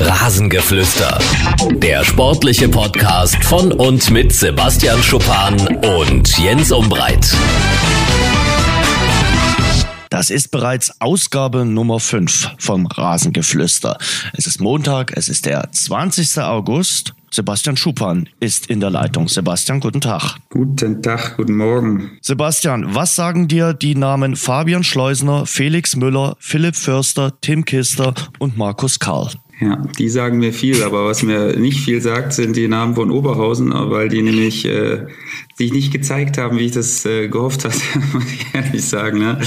Rasengeflüster. Der sportliche Podcast von und mit Sebastian Schuppan und Jens Umbreit. Das ist bereits Ausgabe Nummer 5 vom Rasengeflüster. Es ist Montag, es ist der 20. August. Sebastian Schuppan ist in der Leitung. Sebastian, guten Tag. Guten Tag, guten Morgen. Sebastian, was sagen dir die Namen Fabian Schleusner, Felix Müller, Philipp Förster, Tim Kister und Markus Karl? Ja, die sagen mir viel, aber was mir nicht viel sagt, sind die Namen von Oberhausen, weil die nämlich äh, sich nicht gezeigt haben, wie ich das äh, gehofft hatte, muss ich ehrlich sagen. Ne?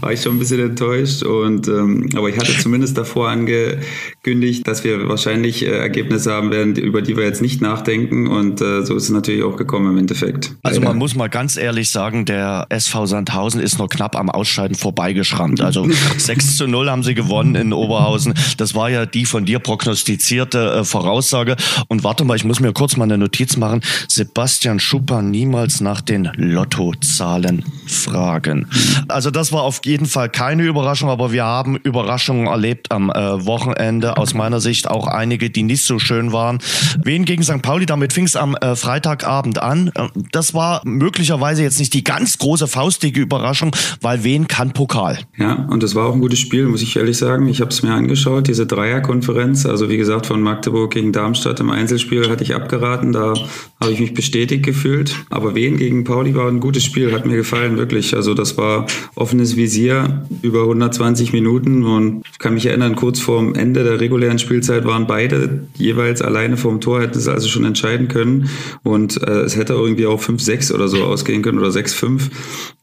War ich schon ein bisschen enttäuscht. Und ähm, aber ich hatte zumindest davor angekündigt, dass wir wahrscheinlich äh, Ergebnisse haben werden, über die wir jetzt nicht nachdenken. Und äh, so ist es natürlich auch gekommen im Endeffekt. Also man muss mal ganz ehrlich sagen, der SV Sandhausen ist noch knapp am Ausscheiden vorbeigeschrammt. Also 6 zu 0 haben sie gewonnen in Oberhausen. Das war ja die von dir prognostizierte äh, Voraussage. Und warte mal, ich muss mir kurz mal eine Notiz machen. Sebastian Schupper niemals nach den Lottozahlen fragen. Also das war auf jeden Fall keine Überraschung, aber wir haben Überraschungen erlebt am äh, Wochenende. Aus meiner Sicht auch einige, die nicht so schön waren. Wen gegen St. Pauli, damit fing es am äh, Freitagabend an. Äh, das war möglicherweise jetzt nicht die ganz große faustige Überraschung, weil wen kann Pokal? Ja, und das war auch ein gutes Spiel, muss ich ehrlich sagen. Ich habe es mir angeschaut, diese Dreierkonferenz. Also wie gesagt, von Magdeburg gegen Darmstadt im Einzelspiel hatte ich abgeraten. Da habe ich mich bestätigt gefühlt. Aber Wien gegen Pauli war ein gutes Spiel, hat mir gefallen, wirklich. Also das war offenes Visier über 120 Minuten und ich kann mich erinnern, kurz vorm Ende der regulären Spielzeit waren beide jeweils alleine vorm Tor, hätten es also schon entscheiden können. Und äh, es hätte irgendwie auch 5-6 oder so ausgehen können oder 6-5.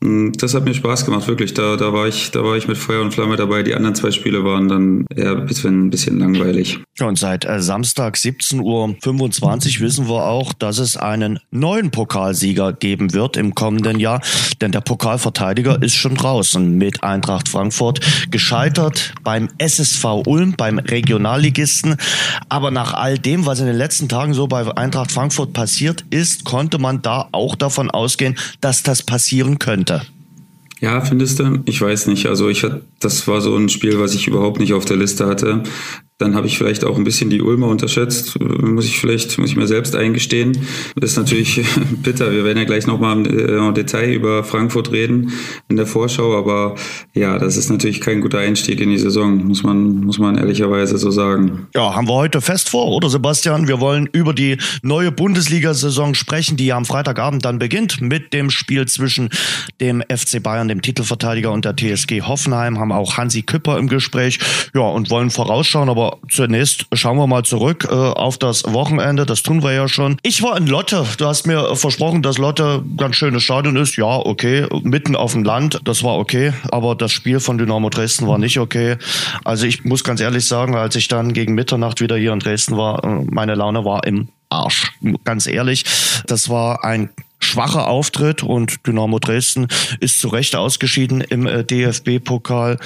Hm, das hat mir Spaß gemacht, wirklich. Da, da, war ich, da war ich mit Feuer und Flamme dabei. Die anderen zwei Spiele waren dann eher ein bisschen, ein bisschen langweilig. Und seit äh, Samstag 17.25 Uhr wissen wir auch, dass es einen neuen Pokalsieger geben wird im kommenden Jahr. Denn der Pokalverteidiger ist schon draußen mit Eintracht Frankfurt. Gescheitert beim SSV Ulm, beim Regionalligisten. Aber nach all dem, was in den letzten Tagen so bei Eintracht Frankfurt passiert ist, konnte man da auch davon ausgehen, dass das passieren könnte. Ja, findest du? Ich weiß nicht. Also ich hatte, das war so ein Spiel, was ich überhaupt nicht auf der Liste hatte. Dann habe ich vielleicht auch ein bisschen die Ulmer unterschätzt, muss ich vielleicht, muss ich mir selbst eingestehen. Das ist natürlich bitter. Wir werden ja gleich nochmal im äh, Detail über Frankfurt reden in der Vorschau, aber ja, das ist natürlich kein guter Einstieg in die Saison, muss man, muss man ehrlicherweise so sagen. Ja, haben wir heute fest vor, oder Sebastian? Wir wollen über die neue Bundesliga-Saison sprechen, die am Freitagabend dann beginnt mit dem Spiel zwischen dem FC Bayern, dem Titelverteidiger und der TSG Hoffenheim, haben auch Hansi Küpper im Gespräch. Ja, und wollen vorausschauen, aber aber zunächst schauen wir mal zurück äh, auf das Wochenende. Das tun wir ja schon. Ich war in Lotte. Du hast mir versprochen, dass Lotte ganz schönes Stadion ist. Ja, okay. Mitten auf dem Land. Das war okay. Aber das Spiel von Dynamo Dresden war nicht okay. Also ich muss ganz ehrlich sagen, als ich dann gegen Mitternacht wieder hier in Dresden war, äh, meine Laune war im Arsch. Ganz ehrlich, das war ein schwacher Auftritt und Dynamo Dresden ist zu Recht ausgeschieden im äh, DFB-Pokal.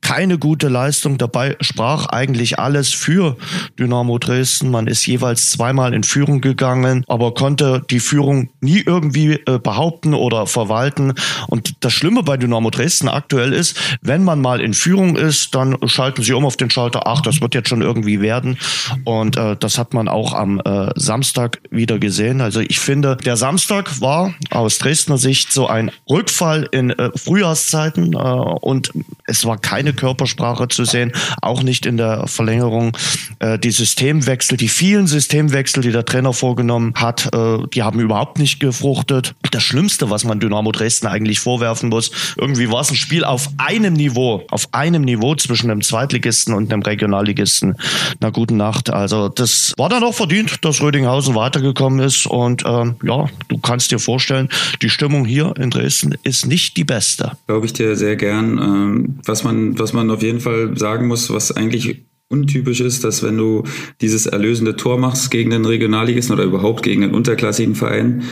Keine gute Leistung dabei, sprach eigentlich alles für Dynamo Dresden. Man ist jeweils zweimal in Führung gegangen, aber konnte die Führung nie irgendwie äh, behaupten oder verwalten. Und das Schlimme bei Dynamo Dresden aktuell ist, wenn man mal in Führung ist, dann schalten sie um auf den Schalter, ach, das wird jetzt schon irgendwie werden. Und äh, das hat man auch am äh, Samstag wieder gesehen. Also ich finde, der Samstag war war aus Dresdner Sicht so ein Rückfall in äh, Frühjahrszeiten äh, und es war keine Körpersprache zu sehen, auch nicht in der Verlängerung. Äh, die Systemwechsel, die vielen Systemwechsel, die der Trainer vorgenommen hat, äh, die haben überhaupt nicht gefruchtet. Das Schlimmste, was man Dynamo Dresden eigentlich vorwerfen muss, irgendwie war es ein Spiel auf einem Niveau, auf einem Niveau zwischen einem Zweitligisten und einem Regionalligisten. Na guten Nacht. Also das war dann auch verdient, dass Rödinghausen weitergekommen ist und ähm, ja, du kannst dir dir vorstellen, die Stimmung hier in Dresden ist nicht die beste. Glaube ich dir sehr gern. Ähm, was man, was man auf jeden Fall sagen muss, was eigentlich untypisch ist, dass wenn du dieses erlösende Tor machst gegen den Regionalligisten oder überhaupt gegen den unterklassigen Verein,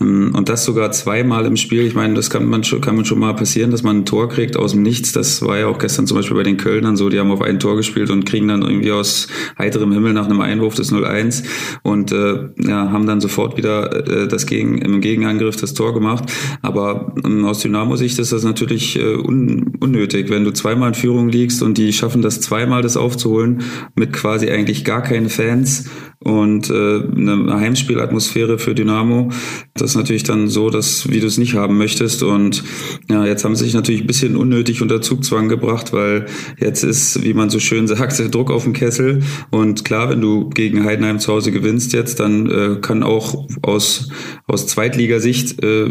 und das sogar zweimal im Spiel. Ich meine, das kann man schon, kann man schon mal passieren, dass man ein Tor kriegt aus dem Nichts. Das war ja auch gestern zum Beispiel bei den Kölnern so. Die haben auf ein Tor gespielt und kriegen dann irgendwie aus heiterem Himmel nach einem Einwurf das 0-1 und äh, ja, haben dann sofort wieder äh, das gegen, im Gegenangriff das Tor gemacht. Aber ähm, aus Dynamo-Sicht ist das natürlich äh, un, unnötig, wenn du zweimal in Führung liegst und die schaffen das zweimal, das aufzuholen, mit quasi eigentlich gar keine Fans und äh, eine Heimspielatmosphäre für Dynamo. Das ist natürlich dann so, dass wie du es nicht haben möchtest. Und ja, jetzt haben sie sich natürlich ein bisschen unnötig unter Zugzwang gebracht, weil jetzt ist, wie man so schön sagt, der Druck auf dem Kessel. Und klar, wenn du gegen Heidenheim zu Hause gewinnst jetzt, dann äh, kann auch aus, aus Zweitligasicht äh,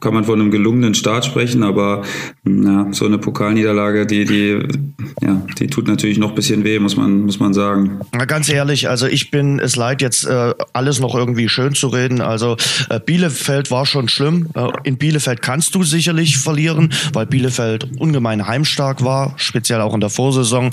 kann man von einem gelungenen Start sprechen, aber ja, so eine Pokalniederlage, die, die, ja, die tut natürlich noch ein bisschen weh, muss man, muss man sagen. Na, ganz ehrlich, also ich bin es leid, jetzt äh, alles noch irgendwie schön zu reden. Also äh, Bielefeld war schon schlimm. Äh, in Bielefeld kannst du sicherlich verlieren, weil Bielefeld ungemein heimstark war, speziell auch in der Vorsaison.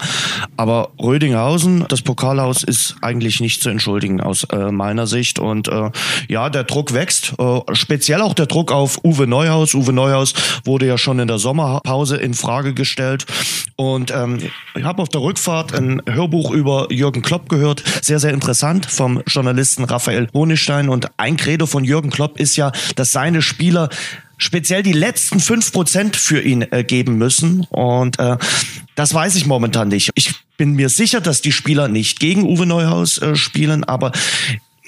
Aber Rödinghausen, das Pokalhaus, ist eigentlich nicht zu entschuldigen aus äh, meiner Sicht. Und äh, ja, der Druck wächst. Äh, speziell auch der Druck auf Uwe Neuhaus. Uwe Neuhaus wurde ja schon in der Sommerpause in Frage gestellt. Und ähm, ich habe auf der Rückfahrt ein Hörbuch über Jürgen Klopp gehört. Sehr, sehr interessant vom Journalisten Raphael Honigstein. Und ein Credo von Jürgen Klopp ist ja, dass seine Spieler speziell die letzten fünf Prozent für ihn äh, geben müssen. Und äh, das weiß ich momentan nicht. Ich bin mir sicher, dass die Spieler nicht gegen Uwe Neuhaus äh, spielen, aber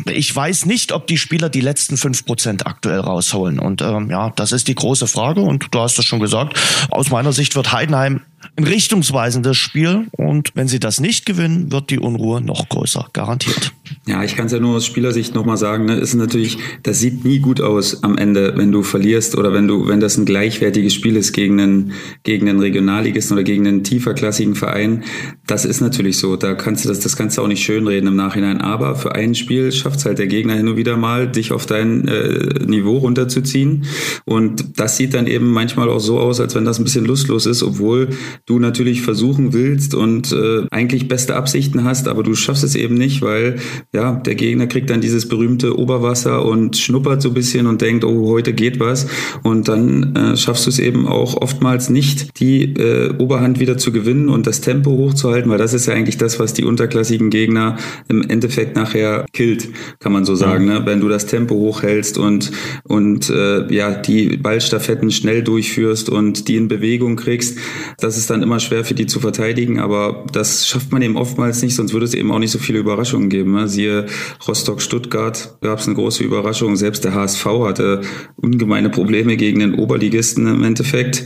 ich weiß nicht, ob die Spieler die letzten fünf Prozent aktuell rausholen. Und ähm, ja, das ist die große Frage. Und du hast es schon gesagt. Aus meiner Sicht wird Heidenheim ein richtungsweisendes Spiel. Und wenn sie das nicht gewinnen, wird die Unruhe noch größer, garantiert. Ja, ich kann es ja nur aus Spielersicht nochmal sagen, ne, ist natürlich, das sieht nie gut aus am Ende, wenn du verlierst oder wenn du, wenn das ein gleichwertiges Spiel ist gegen einen, gegen einen Regionalligisten oder gegen einen tieferklassigen Verein. Das ist natürlich so. Da kannst du das, das kannst du auch nicht schönreden im Nachhinein. Aber für ein Spiel schafft es halt der Gegner hin und wieder mal, dich auf dein äh, Niveau runterzuziehen. Und das sieht dann eben manchmal auch so aus, als wenn das ein bisschen lustlos ist, obwohl du natürlich versuchen willst und äh, eigentlich beste Absichten hast, aber du schaffst es eben nicht, weil ja, der Gegner kriegt dann dieses berühmte Oberwasser und schnuppert so ein bisschen und denkt, oh, heute geht was. Und dann äh, schaffst du es eben auch oftmals nicht, die äh, Oberhand wieder zu gewinnen und das Tempo hochzuhalten, weil das ist ja eigentlich das, was die unterklassigen Gegner im Endeffekt nachher killt, kann man so sagen. Ne? Wenn du das Tempo hochhältst und, und äh, ja, die Ballstaffetten schnell durchführst und die in Bewegung kriegst, das ist dann immer schwer für die zu verteidigen, aber das schafft man eben oftmals nicht, sonst würde es eben auch nicht so viele Überraschungen geben. Ne? Siehe Rostock-Stuttgart gab es eine große Überraschung. Selbst der HSV hatte ungemeine Probleme gegen den Oberligisten im Endeffekt.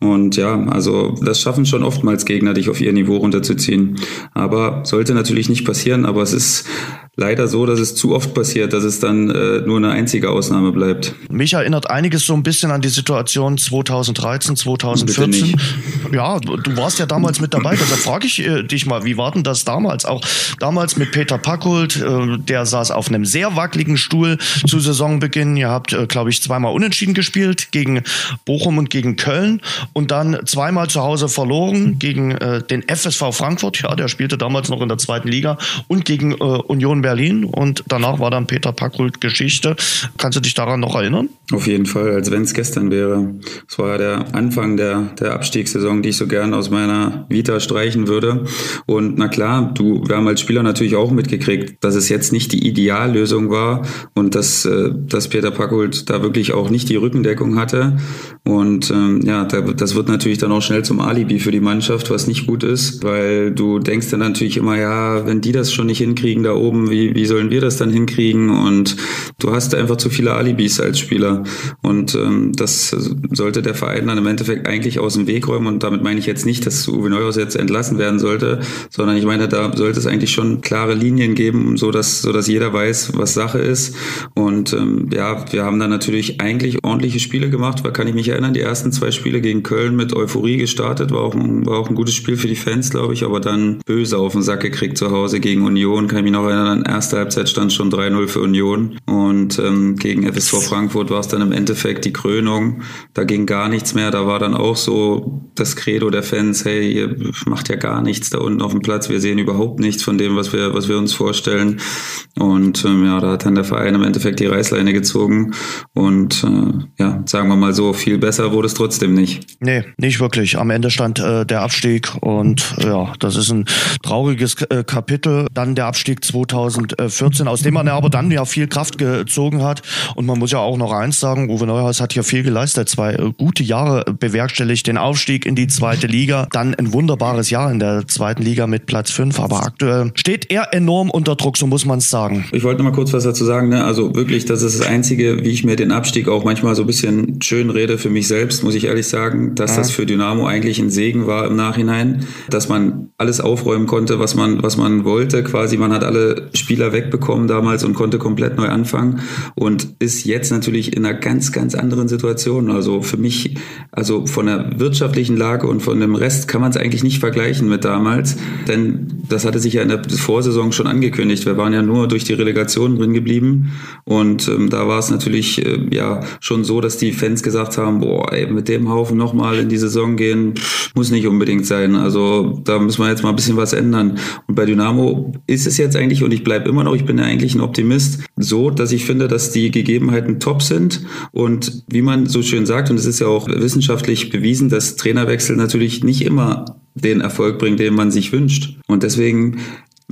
Und ja, also das schaffen schon oftmals Gegner, dich auf ihr Niveau runterzuziehen. Aber sollte natürlich nicht passieren, aber es ist leider so, dass es zu oft passiert, dass es dann äh, nur eine einzige Ausnahme bleibt. Mich erinnert einiges so ein bisschen an die Situation 2013, 2014. Ja, du warst ja damals mit dabei, deshalb frage ich äh, dich mal, wie war denn das damals? Auch damals mit Peter Packult, äh, der saß auf einem sehr wackeligen Stuhl zu Saisonbeginn. Ihr habt, äh, glaube ich, zweimal unentschieden gespielt gegen Bochum und gegen Köln und dann zweimal zu Hause verloren gegen äh, den FSV Frankfurt, ja, der spielte damals noch in der zweiten Liga und gegen äh, Union Berlin und danach war dann Peter Packhult Geschichte. Kannst du dich daran noch erinnern? Auf jeden Fall, als wenn es gestern wäre. Es war ja der Anfang der, der Abstiegssaison, die ich so gern aus meiner Vita streichen würde. Und na klar, du, wir haben als Spieler natürlich auch mitgekriegt, dass es jetzt nicht die Ideallösung war und dass, äh, dass Peter Packhult da wirklich auch nicht die Rückendeckung hatte. Und ähm, ja, das wird natürlich dann auch schnell zum Alibi für die Mannschaft, was nicht gut ist, weil du denkst dann natürlich immer, ja, wenn die das schon nicht hinkriegen da oben, wie, wie sollen wir das dann hinkriegen? Und du hast einfach zu viele Alibis als Spieler. Und ähm, das sollte der Verein dann im Endeffekt eigentlich aus dem Weg räumen. Und damit meine ich jetzt nicht, dass Uwe Neuhaus jetzt entlassen werden sollte, sondern ich meine, da sollte es eigentlich schon klare Linien geben, so dass, so dass jeder weiß, was Sache ist. Und ähm, ja, wir haben dann natürlich eigentlich ordentliche Spiele gemacht, weil kann ich mich erinnern, die ersten zwei Spiele gegen Köln mit Euphorie gestartet, war auch ein, war auch ein gutes Spiel für die Fans, glaube ich, aber dann böse auf den Sack gekriegt zu Hause gegen Union, kann ich mich noch erinnern, erste Halbzeit stand schon 3-0 für Union. Und ähm, gegen FSV Frankfurt war es dann im Endeffekt die Krönung. Da ging gar nichts mehr. Da war dann auch so das Credo der Fans, hey, ihr macht ja gar nichts da unten auf dem Platz. Wir sehen überhaupt nichts von dem, was wir, was wir uns vorstellen. Und ähm, ja, da hat dann der Verein im Endeffekt die Reißleine gezogen. Und äh, ja, sagen wir mal so, viel besser wurde es trotzdem nicht. Nee, nicht wirklich. Am Ende stand äh, der Abstieg und ja, das ist ein trauriges äh, Kapitel. Dann der Abstieg 2014, aus dem man ja aber dann ja viel Kraft gezogen hat. Und man muss ja auch noch eins sagen, Uwe Neuhaus hat hier viel geleistet. Zwei äh, gute Jahre bewerkstelligt, den Aufstieg in die zweite Liga. Dann ein wunderbares Jahr in der zweiten Liga mit Platz 5. Aber aktuell steht er enorm unter Druck, so muss man es sagen. Ich wollte noch mal kurz was dazu sagen. Ne? Also wirklich, das ist das Einzige, wie ich mir den Abstieg auch manchmal so ein bisschen schön rede für mich selbst, muss ich ehrlich sagen, dass ja. das für Dynamo eigentlich ein Segen war im Nachhinein, dass man alles aufräumen konnte, was man, was man wollte. Quasi, man hat alle Spieler wegbekommen damals und konnte komplett neu anfangen und ist jetzt natürlich in einer ganz, ganz anderen Situation. Also für mich, also von der wirtschaftlichen Lage und von dem Rest kann man es eigentlich nicht vergleichen mit damals, denn das hatte sich ja in der Vorsaison schon angekündigt. Wir waren ja nur durch die Relegation drin geblieben und ähm, da war es natürlich äh, ja schon so, dass die Fans gesagt haben, boah, ey, mit dem Haufen nochmal in die Saison gehen, muss nicht unbedingt sein. Also da müssen wir jetzt mal ein bisschen was ändern. Und bei Dynamo ist es jetzt eigentlich, und ich bleibe immer noch, ich bin ja eigentlich ein Optimist, so, dass ich finde, dass die Gegebenheiten top sind. Und wie man so schön sagt, und es ist ja auch wissenschaftlich bewiesen, dass Trainerwechsel natürlich nicht immer den Erfolg bringt, den man sich wünscht. Und deswegen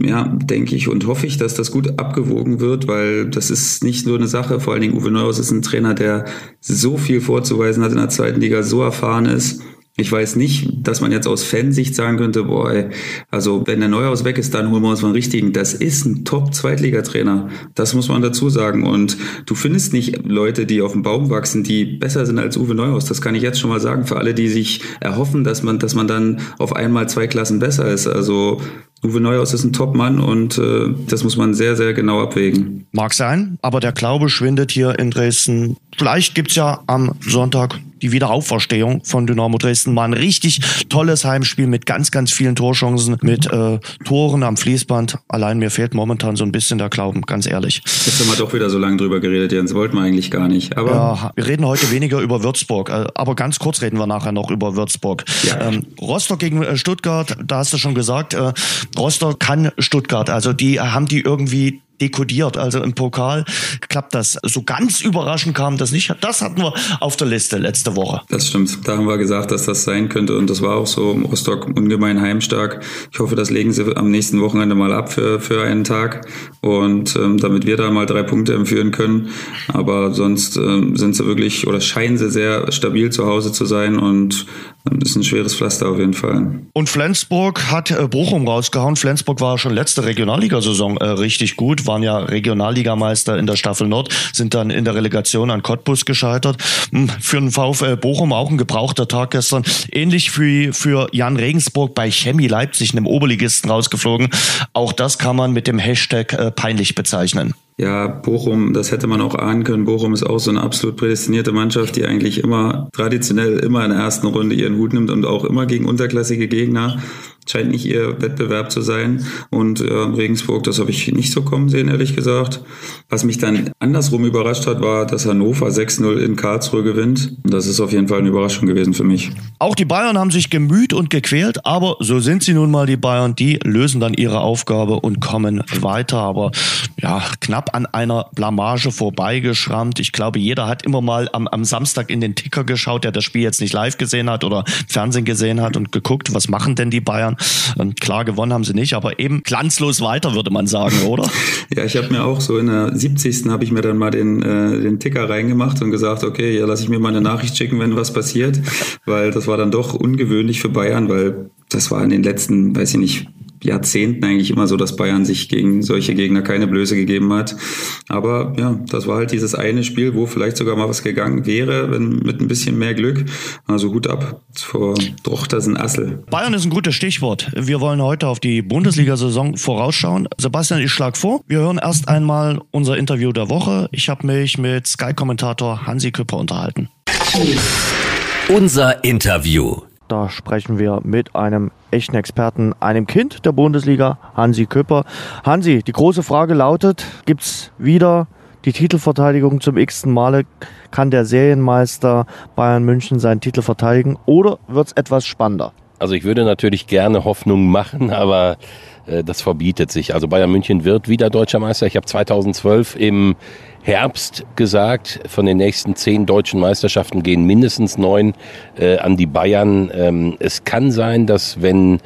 ja, denke ich und hoffe ich, dass das gut abgewogen wird, weil das ist nicht nur eine Sache, vor allen Dingen Uwe Neuhaus ist ein Trainer, der so viel vorzuweisen hat in der zweiten Liga, so erfahren ist. Ich weiß nicht, dass man jetzt aus Fansicht sagen könnte, boah, ey, also wenn der Neuhaus weg ist, dann holen wir uns mal einen richtigen. Das ist ein Top-Zweitligatrainer. Das muss man dazu sagen. Und du findest nicht Leute, die auf dem Baum wachsen, die besser sind als Uwe Neuhaus. Das kann ich jetzt schon mal sagen für alle, die sich erhoffen, dass man, dass man dann auf einmal zwei Klassen besser ist. Also Uwe Neuhaus ist ein Top-Mann und äh, das muss man sehr, sehr genau abwägen. Mag sein, aber der Glaube schwindet hier in Dresden. Vielleicht gibt's ja am Sonntag die Wiederauferstehung von Dynamo Dresden. Mal ein richtig tolles Heimspiel mit ganz, ganz vielen Torchancen, mit äh, Toren am Fließband. Allein mir fehlt momentan so ein bisschen der Glauben, ganz ehrlich. Jetzt haben wir doch wieder so lange drüber geredet, Jens. Wollten wir eigentlich gar nicht. Aber ja, wir reden heute weniger über Würzburg, äh, aber ganz kurz reden wir nachher noch über Würzburg. Ja. Ähm, Rostock gegen äh, Stuttgart, da hast du schon gesagt, äh, Rostock kann Stuttgart. Also die haben die irgendwie dekodiert. Also im Pokal klappt das. So ganz überraschend kam das nicht. Das hatten wir auf der Liste letzte Woche. Das stimmt. Da haben wir gesagt, dass das sein könnte und das war auch so. Rostock ungemein heimstark. Ich hoffe, das legen sie am nächsten Wochenende mal ab für, für einen Tag und ähm, damit wir da mal drei Punkte empführen können. Aber sonst ähm, sind sie wirklich oder scheinen sie sehr stabil zu Hause zu sein und ähm, ist ein schweres Pflaster auf jeden Fall. Und Flensburg hat äh, Bochum rausgehauen. Flensburg war schon letzte Regionalligasaison äh, richtig gut waren ja Regionalligameister in der Staffel Nord, sind dann in der Relegation an Cottbus gescheitert. Hm, für den VfL Bochum auch ein gebrauchter Tag gestern. Ähnlich wie für Jan Regensburg bei Chemie Leipzig, einem Oberligisten rausgeflogen. Auch das kann man mit dem Hashtag äh, peinlich bezeichnen. Ja, Bochum, das hätte man auch ahnen können. Bochum ist auch so eine absolut prädestinierte Mannschaft, die eigentlich immer traditionell immer in der ersten Runde ihren Hut nimmt und auch immer gegen unterklassige Gegner scheint nicht ihr Wettbewerb zu sein. Und äh, Regensburg, das habe ich nicht so kommen sehen, ehrlich gesagt. Was mich dann andersrum überrascht hat, war, dass Hannover 6-0 in Karlsruhe gewinnt. Das ist auf jeden Fall eine Überraschung gewesen für mich. Auch die Bayern haben sich gemüht und gequält, aber so sind sie nun mal die Bayern. Die lösen dann ihre Aufgabe und kommen weiter. Aber ja, knapp an einer Blamage vorbeigeschrammt. Ich glaube, jeder hat immer mal am, am Samstag in den Ticker geschaut, der das Spiel jetzt nicht live gesehen hat oder Fernsehen gesehen hat und geguckt, was machen denn die Bayern. Und klar, gewonnen haben sie nicht, aber eben glanzlos weiter, würde man sagen, oder? ja, ich habe mir auch so in der 70. habe ich mir dann mal den, äh, den Ticker reingemacht und gesagt, okay, ja, lasse ich mir mal eine Nachricht schicken, wenn was passiert, weil das war dann doch ungewöhnlich für Bayern, weil das war in den letzten, weiß ich nicht, Jahrzehnten eigentlich immer so, dass Bayern sich gegen solche Gegner keine Blöße gegeben hat. Aber ja, das war halt dieses eine Spiel, wo vielleicht sogar mal was gegangen wäre, wenn mit ein bisschen mehr Glück. Also Hut ab vor Drochtersen Assel. Bayern ist ein gutes Stichwort. Wir wollen heute auf die Bundesliga-Saison vorausschauen. Sebastian, ich schlage vor, wir hören erst einmal unser Interview der Woche. Ich habe mich mit Sky-Kommentator Hansi Küpper unterhalten. Unser Interview. Da sprechen wir mit einem echten Experten, einem Kind der Bundesliga, Hansi Köpper. Hansi, die große Frage lautet, gibt es wieder die Titelverteidigung zum x-ten Male. Kann der Serienmeister Bayern München seinen Titel verteidigen oder wird es etwas spannender? Also ich würde natürlich gerne Hoffnung machen, aber das verbietet sich. Also Bayern München wird wieder deutscher Meister. Ich habe 2012 im Herbst gesagt, von den nächsten zehn deutschen Meisterschaften gehen mindestens neun äh, an die Bayern. Ähm, es kann sein, dass wenn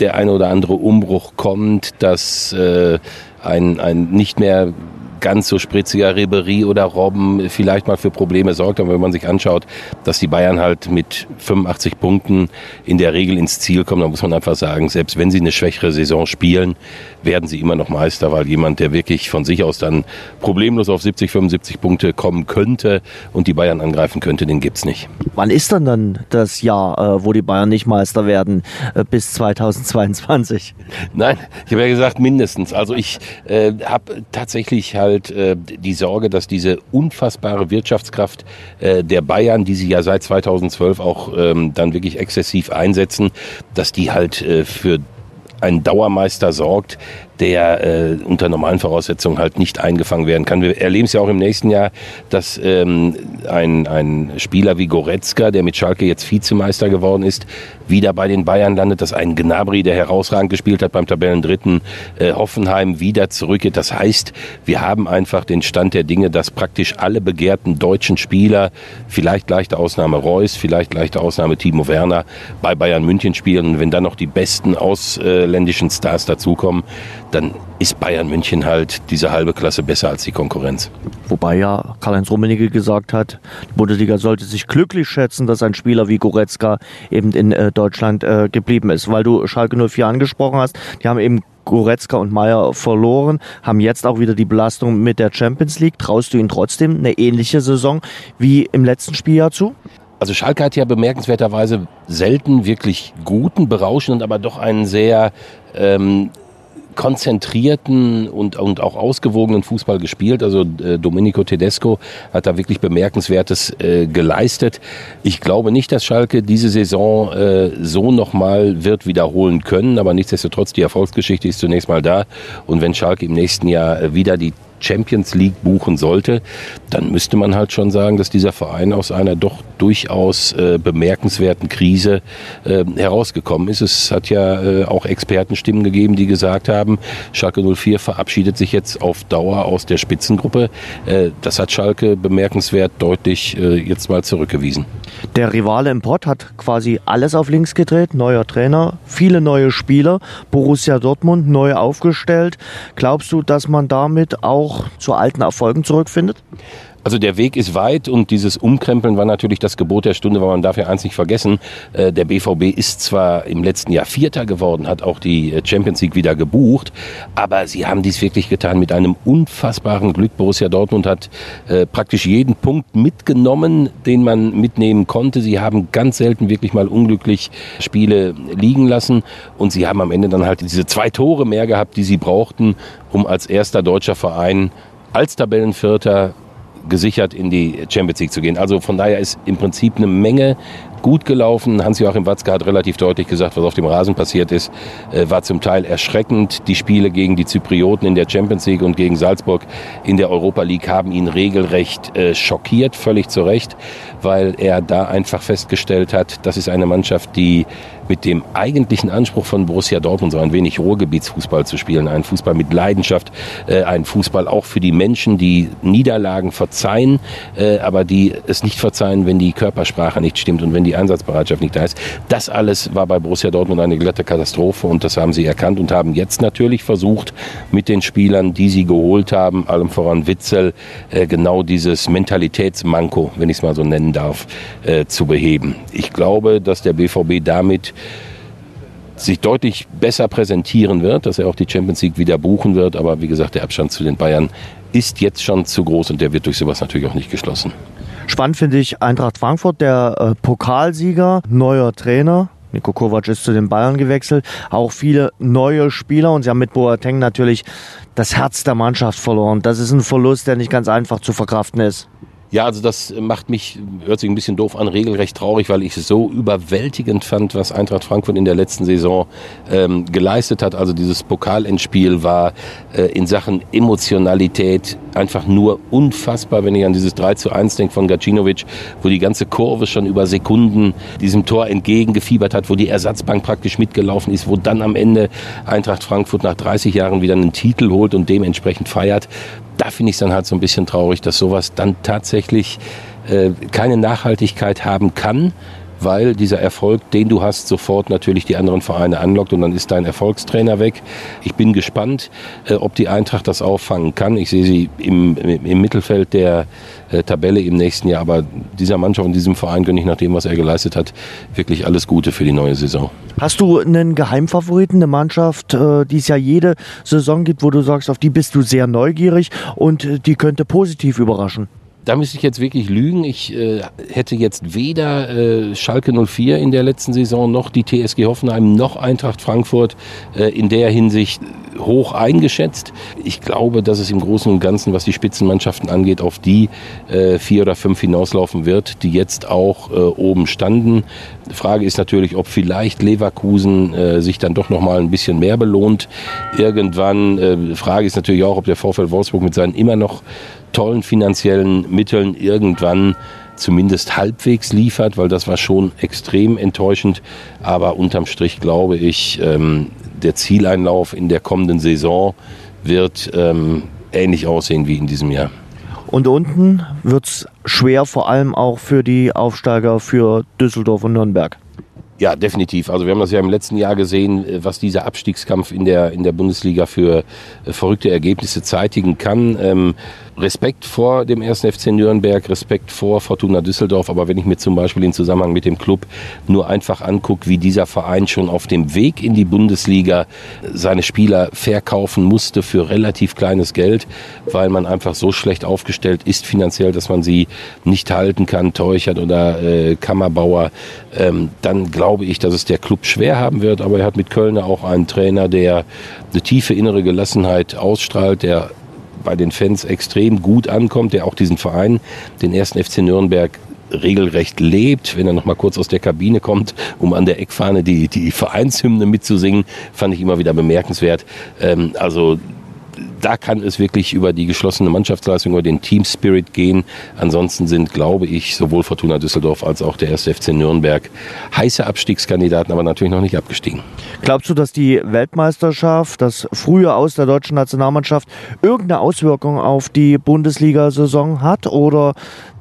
der eine oder andere Umbruch kommt, dass äh, ein, ein nicht mehr ganz so spritziger Ribery oder Robben vielleicht mal für Probleme sorgt. Aber wenn man sich anschaut, dass die Bayern halt mit 85 Punkten in der Regel ins Ziel kommen, dann muss man einfach sagen, selbst wenn sie eine schwächere Saison spielen, werden sie immer noch Meister, weil jemand, der wirklich von sich aus dann problemlos auf 70, 75 Punkte kommen könnte und die Bayern angreifen könnte, den gibt's nicht. Wann ist dann dann das Jahr, äh, wo die Bayern nicht Meister werden, äh, bis 2022? Nein, ich habe ja gesagt mindestens. Also ich äh, habe tatsächlich halt äh, die Sorge, dass diese unfassbare Wirtschaftskraft äh, der Bayern, die sie ja seit 2012 auch ähm, dann wirklich exzessiv einsetzen, dass die halt äh, für einen Dauermeister sorgt, der äh, unter normalen Voraussetzungen halt nicht eingefangen werden kann. Wir erleben es ja auch im nächsten Jahr, dass ähm, ein, ein Spieler wie Goretzka, der mit Schalke jetzt Vizemeister geworden ist, wieder bei den Bayern landet, dass ein Gnabry, der herausragend gespielt hat beim Tabellendritten, äh, Hoffenheim wieder zurückgeht. Das heißt, wir haben einfach den Stand der Dinge, dass praktisch alle begehrten deutschen Spieler, vielleicht leichte Ausnahme Reus, vielleicht leichte Ausnahme Timo Werner, bei Bayern München spielen. Und wenn dann noch die besten ausländischen Stars dazukommen, dann ist Bayern München halt diese halbe Klasse besser als die Konkurrenz. Wobei ja Karl-Heinz Rummenigge gesagt hat, die Bundesliga sollte sich glücklich schätzen, dass ein Spieler wie Goretzka eben in äh, Deutschland äh, geblieben ist. Weil du Schalke 04 angesprochen hast, die haben eben Goretzka und Meier verloren, haben jetzt auch wieder die Belastung mit der Champions League. Traust du ihnen trotzdem eine ähnliche Saison wie im letzten Spieljahr zu? Also Schalke hat ja bemerkenswerterweise selten wirklich guten, berauschenden, aber doch einen sehr ähm, konzentrierten und, und auch ausgewogenen Fußball gespielt. Also äh, Domenico Tedesco hat da wirklich Bemerkenswertes äh, geleistet. Ich glaube nicht, dass Schalke diese Saison äh, so nochmal wird wiederholen können, aber nichtsdestotrotz, die Erfolgsgeschichte ist zunächst mal da. Und wenn Schalke im nächsten Jahr äh, wieder die Champions League buchen sollte, dann müsste man halt schon sagen, dass dieser Verein aus einer doch durchaus äh, bemerkenswerten Krise äh, herausgekommen ist. Es hat ja äh, auch Expertenstimmen gegeben, die gesagt haben, Schalke 04 verabschiedet sich jetzt auf Dauer aus der Spitzengruppe. Äh, das hat Schalke bemerkenswert deutlich äh, jetzt mal zurückgewiesen. Der Rivale im Pott hat quasi alles auf links gedreht, neuer Trainer, viele neue Spieler, Borussia Dortmund neu aufgestellt. Glaubst du, dass man damit auch zu alten Erfolgen zurückfindet? Also der Weg ist weit und dieses Umkrempeln war natürlich das Gebot der Stunde, weil man darf ja eins nicht vergessen. Äh, der BVB ist zwar im letzten Jahr Vierter geworden, hat auch die äh, Champions League wieder gebucht, aber sie haben dies wirklich getan mit einem unfassbaren Glück. Borussia Dortmund hat äh, praktisch jeden Punkt mitgenommen, den man mitnehmen konnte. Sie haben ganz selten wirklich mal unglücklich Spiele liegen lassen und sie haben am Ende dann halt diese zwei Tore mehr gehabt, die sie brauchten, um als erster deutscher Verein als Tabellenvierter gesichert in die Champions League zu gehen. Also von daher ist im Prinzip eine Menge gut gelaufen. Hans-Joachim Watzke hat relativ deutlich gesagt, was auf dem Rasen passiert ist, äh, war zum Teil erschreckend. Die Spiele gegen die Zyprioten in der Champions League und gegen Salzburg in der Europa League haben ihn regelrecht äh, schockiert, völlig zu Recht, weil er da einfach festgestellt hat, das ist eine Mannschaft, die mit dem eigentlichen Anspruch von Borussia Dortmund so ein wenig Ruhrgebietsfußball zu spielen, einen Fußball mit Leidenschaft, äh, einen Fußball auch für die Menschen, die Niederlagen verzeihen, aber die es nicht verzeihen, wenn die Körpersprache nicht stimmt und wenn die Einsatzbereitschaft nicht da ist. Das alles war bei Borussia Dortmund eine glatte Katastrophe und das haben sie erkannt und haben jetzt natürlich versucht, mit den Spielern, die sie geholt haben, allem voran Witzel, äh, genau dieses Mentalitätsmanko, wenn ich es mal so nennen darf, äh, zu beheben. Ich glaube, dass der BVB damit sich deutlich besser präsentieren wird, dass er auch die Champions League wieder buchen wird. Aber wie gesagt, der Abstand zu den Bayern ist jetzt schon zu groß und der wird durch sowas natürlich auch nicht geschlossen. Spannend finde ich Eintracht Frankfurt, der äh, Pokalsieger, neuer Trainer. Niko Kovac ist zu den Bayern gewechselt. Auch viele neue Spieler und sie haben mit Boateng natürlich das Herz der Mannschaft verloren. Das ist ein Verlust, der nicht ganz einfach zu verkraften ist. Ja, also das macht mich, hört sich ein bisschen doof an, regelrecht traurig, weil ich es so überwältigend fand, was Eintracht Frankfurt in der letzten Saison ähm, geleistet hat. Also dieses Pokalendspiel war äh, in Sachen Emotionalität einfach nur unfassbar, wenn ich an dieses 3 zu 1 denke von Gacinovic, wo die ganze Kurve schon über Sekunden diesem Tor entgegengefiebert hat, wo die Ersatzbank praktisch mitgelaufen ist, wo dann am Ende Eintracht Frankfurt nach 30 Jahren wieder einen Titel holt und dementsprechend feiert. Da finde ich es dann halt so ein bisschen traurig, dass sowas dann tatsächlich äh, keine Nachhaltigkeit haben kann weil dieser Erfolg, den du hast, sofort natürlich die anderen Vereine anlockt und dann ist dein Erfolgstrainer weg. Ich bin gespannt, äh, ob die Eintracht das auffangen kann. Ich sehe sie im, im Mittelfeld der äh, Tabelle im nächsten Jahr, aber dieser Mannschaft und diesem Verein gönne ich nach dem, was er geleistet hat, wirklich alles Gute für die neue Saison. Hast du einen Geheimfavoriten, eine Mannschaft, äh, die es ja jede Saison gibt, wo du sagst, auf die bist du sehr neugierig und die könnte positiv überraschen? Da müsste ich jetzt wirklich lügen. Ich äh, hätte jetzt weder äh, Schalke 04 in der letzten Saison noch die TSG Hoffenheim noch Eintracht Frankfurt äh, in der Hinsicht hoch eingeschätzt. Ich glaube, dass es im Großen und Ganzen, was die Spitzenmannschaften angeht, auf die äh, vier oder fünf hinauslaufen wird, die jetzt auch äh, oben standen. Die Frage ist natürlich, ob vielleicht Leverkusen äh, sich dann doch noch mal ein bisschen mehr belohnt. Irgendwann. Äh, Frage ist natürlich auch, ob der VfL Wolfsburg mit seinen immer noch tollen finanziellen Mitteln irgendwann zumindest halbwegs liefert, weil das war schon extrem enttäuschend. Aber unterm Strich glaube ich, ähm, der Zieleinlauf in der kommenden Saison wird ähm, ähnlich aussehen wie in diesem Jahr. Und unten wird es schwer, vor allem auch für die Aufsteiger für Düsseldorf und Nürnberg. Ja, definitiv. Also wir haben das ja im letzten Jahr gesehen, äh, was dieser Abstiegskampf in der, in der Bundesliga für äh, verrückte Ergebnisse zeitigen kann. Ähm, Respekt vor dem ersten FC Nürnberg, Respekt vor Fortuna Düsseldorf. Aber wenn ich mir zum Beispiel in Zusammenhang mit dem Club nur einfach angucke, wie dieser Verein schon auf dem Weg in die Bundesliga seine Spieler verkaufen musste für relativ kleines Geld, weil man einfach so schlecht aufgestellt ist finanziell, dass man sie nicht halten kann, Teuchert oder äh, Kammerbauer, ähm, dann glaube ich, dass es der Club schwer haben wird. Aber er hat mit Kölner auch einen Trainer, der eine tiefe innere Gelassenheit ausstrahlt, der bei den Fans extrem gut ankommt, der auch diesen Verein, den ersten FC Nürnberg, regelrecht lebt, wenn er noch mal kurz aus der Kabine kommt, um an der Eckfahne die, die Vereinshymne mitzusingen, fand ich immer wieder bemerkenswert. Ähm, also da kann es wirklich über die geschlossene Mannschaftsleistung, über den Team Spirit gehen. Ansonsten sind, glaube ich, sowohl Fortuna Düsseldorf als auch der 1. FC Nürnberg heiße Abstiegskandidaten, aber natürlich noch nicht abgestiegen. Glaubst du, dass die Weltmeisterschaft, das frühe Aus der deutschen Nationalmannschaft irgendeine Auswirkung auf die Bundesliga-Saison hat? Oder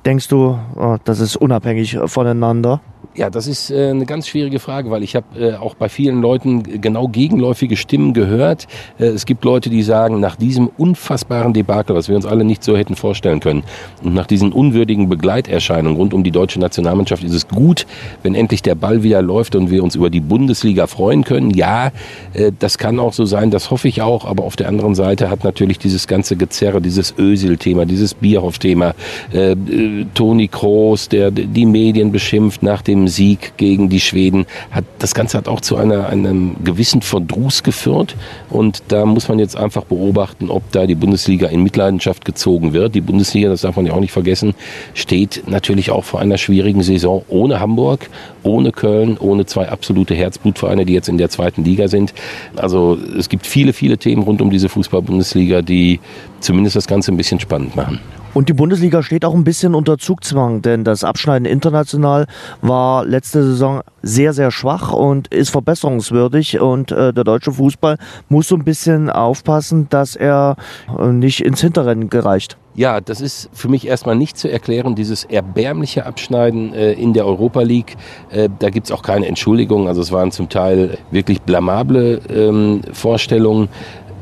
denkst du, oh, das ist unabhängig voneinander? Ja, das ist äh, eine ganz schwierige Frage, weil ich habe äh, auch bei vielen Leuten genau gegenläufige Stimmen gehört. Äh, es gibt Leute, die sagen, nach diesem unfassbaren Debakel, was wir uns alle nicht so hätten vorstellen können, und nach diesen unwürdigen Begleiterscheinungen rund um die deutsche Nationalmannschaft ist es gut, wenn endlich der Ball wieder läuft und wir uns über die Bundesliga freuen können. Ja, äh, das kann auch so sein, das hoffe ich auch, aber auf der anderen Seite hat natürlich dieses ganze Gezerre, dieses Ösil-Thema, dieses Bierhoff-Thema, äh, äh, Toni Kroos, der die Medien beschimpft nach dem Sieg gegen die Schweden, hat das Ganze hat auch zu einer, einem gewissen Verdruss geführt. Und da muss man jetzt einfach beobachten, ob da die Bundesliga in Mitleidenschaft gezogen wird. Die Bundesliga, das darf man ja auch nicht vergessen, steht natürlich auch vor einer schwierigen Saison ohne Hamburg, ohne Köln, ohne zwei absolute Herzblutvereine, die jetzt in der zweiten Liga sind. Also es gibt viele, viele Themen rund um diese Fußball-Bundesliga, die zumindest das Ganze ein bisschen spannend machen. Und die Bundesliga steht auch ein bisschen unter Zugzwang, denn das Abschneiden international war letzte Saison sehr, sehr schwach und ist verbesserungswürdig. Und äh, der deutsche Fußball muss so ein bisschen aufpassen, dass er äh, nicht ins Hinterrennen gereicht. Ja, das ist für mich erstmal nicht zu erklären, dieses erbärmliche Abschneiden äh, in der Europa League. Äh, da gibt's auch keine Entschuldigung. Also es waren zum Teil wirklich blamable ähm, Vorstellungen.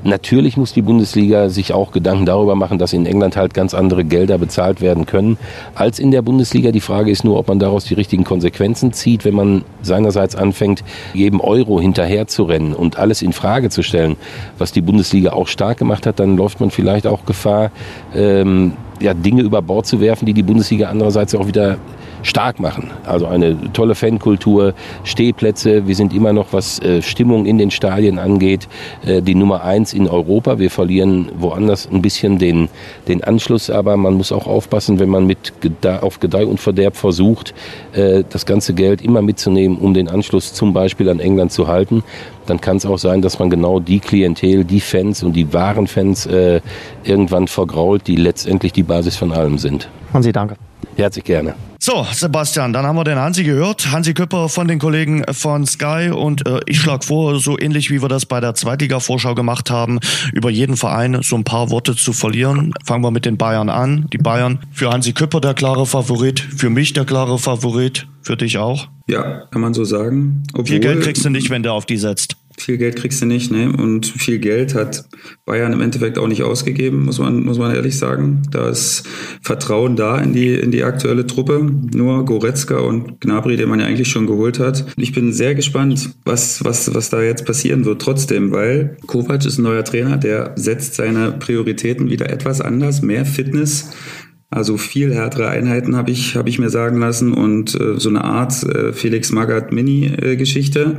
Natürlich muss die Bundesliga sich auch Gedanken darüber machen, dass in England halt ganz andere Gelder bezahlt werden können als in der Bundesliga. Die Frage ist nur, ob man daraus die richtigen Konsequenzen zieht, wenn man seinerseits anfängt, jedem Euro hinterher zu rennen und alles in Frage zu stellen, was die Bundesliga auch stark gemacht hat, dann läuft man vielleicht auch Gefahr, ähm, ja, Dinge über Bord zu werfen, die die Bundesliga andererseits auch wieder stark machen. Also eine tolle Fankultur, Stehplätze. Wir sind immer noch, was äh, Stimmung in den Stadien angeht, äh, die Nummer eins in Europa. Wir verlieren woanders ein bisschen den, den Anschluss, aber man muss auch aufpassen, wenn man mit auf Gedeih und Verderb versucht, äh, das ganze Geld immer mitzunehmen, um den Anschluss zum Beispiel an England zu halten, dann kann es auch sein, dass man genau die Klientel, die Fans und die wahren Fans äh, irgendwann vergrault, die letztendlich die Basis von allem sind. Hansi, danke. Herzlich gerne. So, Sebastian, dann haben wir den Hansi gehört. Hansi Küpper von den Kollegen von Sky und äh, ich schlage vor, so ähnlich wie wir das bei der Zweitliga-Vorschau gemacht haben, über jeden Verein so ein paar Worte zu verlieren. Fangen wir mit den Bayern an. Die Bayern für Hansi Küpper der klare Favorit, für mich der klare Favorit, für dich auch? Ja, kann man so sagen. Obwohl, Viel Geld kriegst du nicht, wenn der auf die setzt. Viel Geld kriegst du nicht, ne? Und viel Geld hat Bayern im Endeffekt auch nicht ausgegeben, muss man, muss man ehrlich sagen. Da ist Vertrauen da in die, in die aktuelle Truppe. Nur Goretzka und Gnabry, den man ja eigentlich schon geholt hat. Ich bin sehr gespannt, was, was, was da jetzt passieren wird trotzdem, weil Kovac ist ein neuer Trainer, der setzt seine Prioritäten wieder etwas anders, mehr Fitness, also viel härtere Einheiten habe ich, habe ich mir sagen lassen und äh, so eine Art äh, Felix Magath Mini-Geschichte.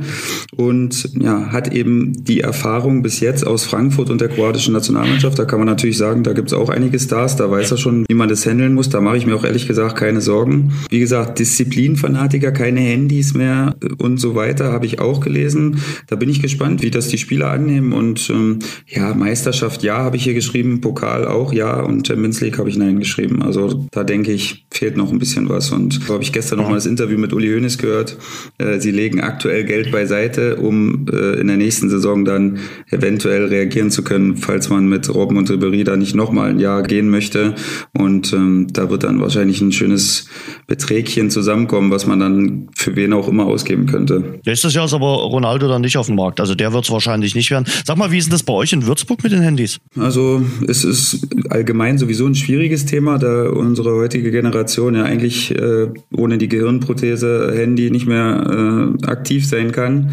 und ja, hat eben die Erfahrung bis jetzt aus Frankfurt und der kroatischen Nationalmannschaft. Da kann man natürlich sagen, da gibt es auch einige Stars, da weiß er schon, wie man das handeln muss. Da mache ich mir auch ehrlich gesagt keine Sorgen. Wie gesagt, Disziplinfanatiker, keine Handys mehr und so weiter, habe ich auch gelesen. Da bin ich gespannt, wie das die Spieler annehmen. Und ähm, ja, Meisterschaft ja, habe ich hier geschrieben, Pokal auch ja und Champions League habe ich nein geschrieben. Also da denke ich, fehlt noch ein bisschen was. Und so habe ich gestern noch mal das Interview mit Uli Hoeneß gehört. Äh, sie legen aktuell Geld beiseite, um äh, in der nächsten Saison dann eventuell reagieren zu können, falls man mit Robben und Ribéry da nicht noch mal ein Jahr gehen möchte. Und ähm, da wird dann wahrscheinlich ein schönes Beträgchen zusammenkommen, was man dann für wen auch immer ausgeben könnte. Nächstes Jahr ist aber Ronaldo dann nicht auf dem Markt. Also der wird es wahrscheinlich nicht werden. Sag mal, wie ist denn das bei euch in Würzburg mit den Handys? Also es ist allgemein sowieso ein schwieriges Thema. Da unsere heutige Generation ja eigentlich äh, ohne die Gehirnprothese Handy nicht mehr äh, aktiv sein kann.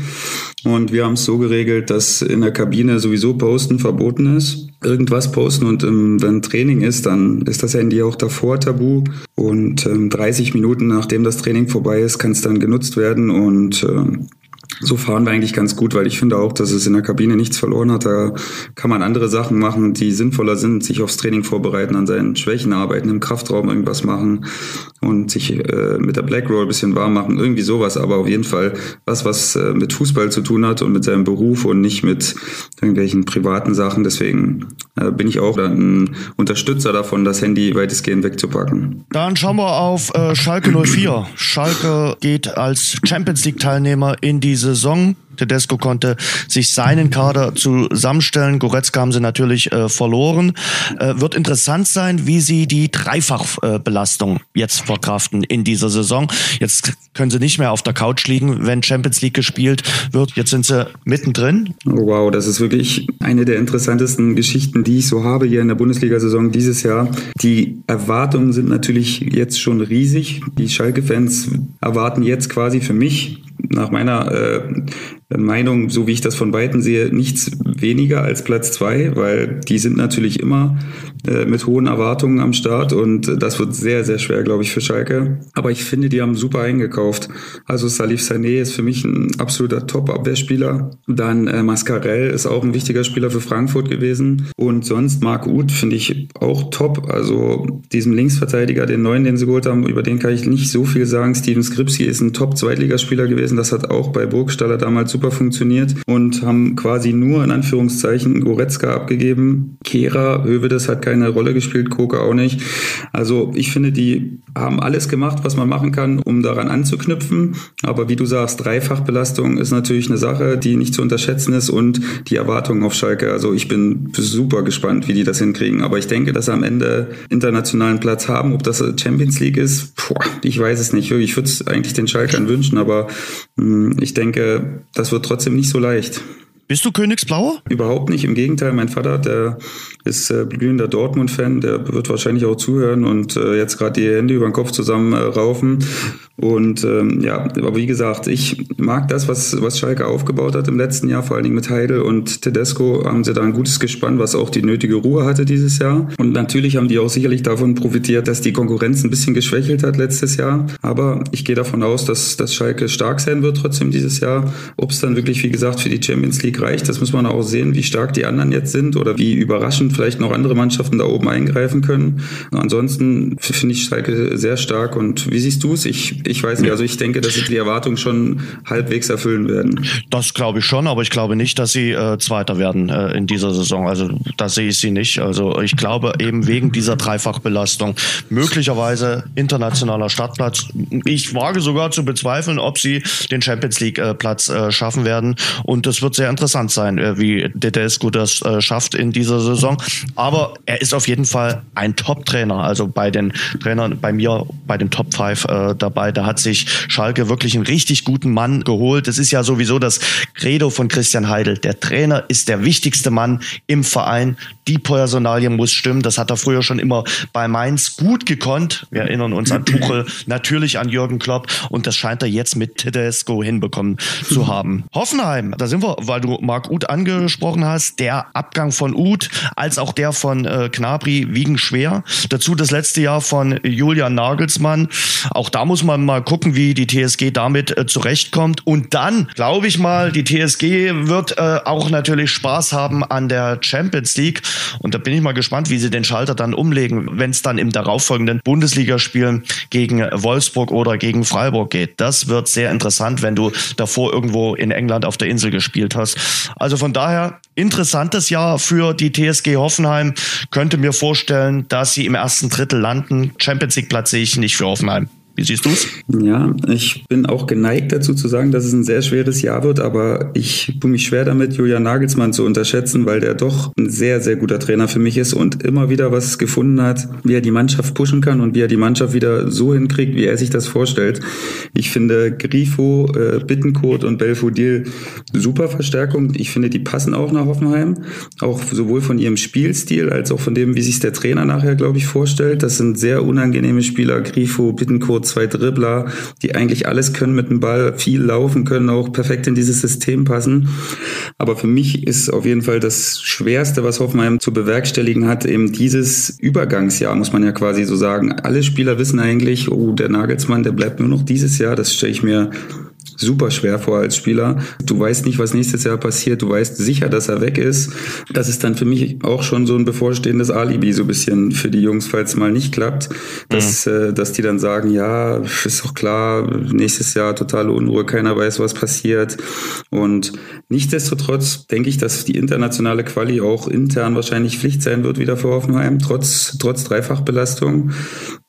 Und wir haben es so geregelt, dass in der Kabine sowieso Posten verboten ist. Irgendwas posten und ähm, wenn Training ist, dann ist das Handy auch davor tabu. Und ähm, 30 Minuten nachdem das Training vorbei ist, kann es dann genutzt werden. Und ähm, so fahren wir eigentlich ganz gut, weil ich finde auch, dass es in der Kabine nichts verloren hat. Da kann man andere Sachen machen, die sinnvoller sind, sich aufs Training vorbereiten, an seinen Schwächen arbeiten, im Kraftraum irgendwas machen und sich äh, mit der Black Roll ein bisschen warm machen, irgendwie sowas, aber auf jeden Fall was, was äh, mit Fußball zu tun hat und mit seinem Beruf und nicht mit irgendwelchen privaten Sachen. Deswegen äh, bin ich auch ein Unterstützer davon, das Handy weitestgehend wegzupacken. Dann schauen wir auf äh, Schalke 04. Schalke geht als Champions League Teilnehmer in diese Saison. Tedesco konnte sich seinen Kader zusammenstellen. Goretzka haben sie natürlich äh, verloren. Äh, wird interessant sein, wie sie die Dreifachbelastung äh, jetzt verkraften in dieser Saison. Jetzt können sie nicht mehr auf der Couch liegen, wenn Champions League gespielt wird. Jetzt sind sie mittendrin. Wow, das ist wirklich eine der interessantesten Geschichten, die ich so habe hier in der Bundesliga-Saison dieses Jahr. Die Erwartungen sind natürlich jetzt schon riesig. Die Schalke-Fans erwarten jetzt quasi für mich nach meiner äh, Meinung, so wie ich das von Weitem sehe, nichts weniger als Platz zwei, weil die sind natürlich immer äh, mit hohen Erwartungen am Start und das wird sehr, sehr schwer, glaube ich, für Schalke. Aber ich finde, die haben super eingekauft. Also Salif Sané ist für mich ein absoluter Top-Abwehrspieler. Dann äh, Mascarell ist auch ein wichtiger Spieler für Frankfurt gewesen. Und sonst Marc Uth finde ich auch top. Also diesem Linksverteidiger, den neuen, den sie geholt haben, über den kann ich nicht so viel sagen. Steven Skripski ist ein Top-Zweitligaspieler gewesen. Das hat auch bei Burgstaller damals super funktioniert und haben quasi nur in Anführungszeichen Goretzka abgegeben. Kehra, Hövedes hat keine Rolle gespielt, Koke auch nicht. Also ich finde, die haben alles gemacht, was man machen kann, um daran anzuknüpfen. Aber wie du sagst, Dreifachbelastung ist natürlich eine Sache, die nicht zu unterschätzen ist und die Erwartungen auf Schalke. Also ich bin super gespannt, wie die das hinkriegen. Aber ich denke, dass sie am Ende internationalen Platz haben. Ob das Champions League ist, Puh, ich weiß es nicht. Ich würde es eigentlich den Schalkern wünschen, aber mh, hm, ich denke, das wird trotzdem nicht so leicht. Bist du Königsblauer? Überhaupt nicht. Im Gegenteil, mein Vater, der ist äh, glühender Dortmund-Fan, der wird wahrscheinlich auch zuhören und äh, jetzt gerade die Hände über den Kopf zusammenraufen. Und ähm, ja, aber wie gesagt, ich mag das, was, was Schalke aufgebaut hat im letzten Jahr, vor allen Dingen mit Heidel und Tedesco haben sie da ein gutes Gespann, was auch die nötige Ruhe hatte dieses Jahr. Und natürlich haben die auch sicherlich davon profitiert, dass die Konkurrenz ein bisschen geschwächelt hat letztes Jahr. Aber ich gehe davon aus, dass, dass Schalke stark sein wird trotzdem dieses Jahr. Ob es dann wirklich, wie gesagt, für die Champions League reicht, das muss man auch sehen, wie stark die anderen jetzt sind oder wie überraschend vielleicht noch andere Mannschaften da oben eingreifen können. ansonsten finde ich Schalke sehr stark. Und wie siehst du es? Ich ich weiß nicht, also ich denke, dass sie die Erwartungen schon halbwegs erfüllen werden. Das glaube ich schon, aber ich glaube nicht, dass sie äh, Zweiter werden äh, in dieser Saison. Also da sehe ich sie nicht. Also ich glaube eben wegen dieser Dreifachbelastung möglicherweise internationaler Startplatz. Ich wage sogar zu bezweifeln, ob sie den Champions League äh, Platz äh, schaffen werden. Und es wird sehr interessant sein, äh, wie Tedesco das äh, schafft in dieser Saison. Aber er ist auf jeden Fall ein Top-Trainer. Also bei den Trainern, bei mir, bei den Top 5 äh, dabei. Da hat sich Schalke wirklich einen richtig guten Mann geholt. Es ist ja sowieso das Credo von Christian Heidel. Der Trainer ist der wichtigste Mann im Verein. Die Personalie muss stimmen. Das hat er früher schon immer bei Mainz gut gekonnt. Wir erinnern uns an Tuchel, natürlich an Jürgen Klopp. Und das scheint er jetzt mit Tedesco hinbekommen zu haben. Hoffenheim, da sind wir, weil du Marc Uth angesprochen hast. Der Abgang von Uth als auch der von äh, Knabri wiegen schwer. Dazu das letzte Jahr von Julian Nagelsmann. Auch da muss man mal gucken, wie die TSG damit äh, zurechtkommt. Und dann, glaube ich mal, die TSG wird äh, auch natürlich Spaß haben an der Champions League. Und da bin ich mal gespannt, wie sie den Schalter dann umlegen, wenn es dann im darauffolgenden Bundesligaspiel gegen Wolfsburg oder gegen Freiburg geht. Das wird sehr interessant, wenn du davor irgendwo in England auf der Insel gespielt hast. Also von daher interessantes Jahr für die TSG Hoffenheim. Könnte mir vorstellen, dass sie im ersten Drittel landen. Champions League Platz sehe ich nicht für Hoffenheim. Wie siehst du es? Ja, ich bin auch geneigt dazu zu sagen, dass es ein sehr schweres Jahr wird, aber ich tue mich schwer damit, Julian Nagelsmann zu unterschätzen, weil der doch ein sehr, sehr guter Trainer für mich ist und immer wieder was gefunden hat, wie er die Mannschaft pushen kann und wie er die Mannschaft wieder so hinkriegt, wie er sich das vorstellt. Ich finde Grifo, äh, Bittenkot und Belfodil super Verstärkung. Ich finde, die passen auch nach Hoffenheim, auch sowohl von ihrem Spielstil als auch von dem, wie sich der Trainer nachher, glaube ich, vorstellt. Das sind sehr unangenehme Spieler, Grifo, Bittenkot, zwei Dribbler, die eigentlich alles können mit dem Ball, viel laufen können, auch perfekt in dieses System passen. Aber für mich ist auf jeden Fall das Schwerste, was Hoffenheim zu bewerkstelligen hat, eben dieses Übergangsjahr, muss man ja quasi so sagen. Alle Spieler wissen eigentlich, oh, der Nagelsmann, der bleibt nur noch dieses Jahr. Das stelle ich mir super schwer vor als Spieler. Du weißt nicht, was nächstes Jahr passiert. Du weißt sicher, dass er weg ist. Das ist dann für mich auch schon so ein bevorstehendes Alibi, so ein bisschen für die Jungs, falls es mal nicht klappt, dass, mhm. äh, dass die dann sagen, ja, ist doch klar, nächstes Jahr totale Unruhe, keiner weiß, was passiert. Und nichtsdestotrotz denke ich, dass die internationale Quali auch intern wahrscheinlich Pflicht sein wird wieder für Hoffenheim, trotz, trotz Dreifachbelastung.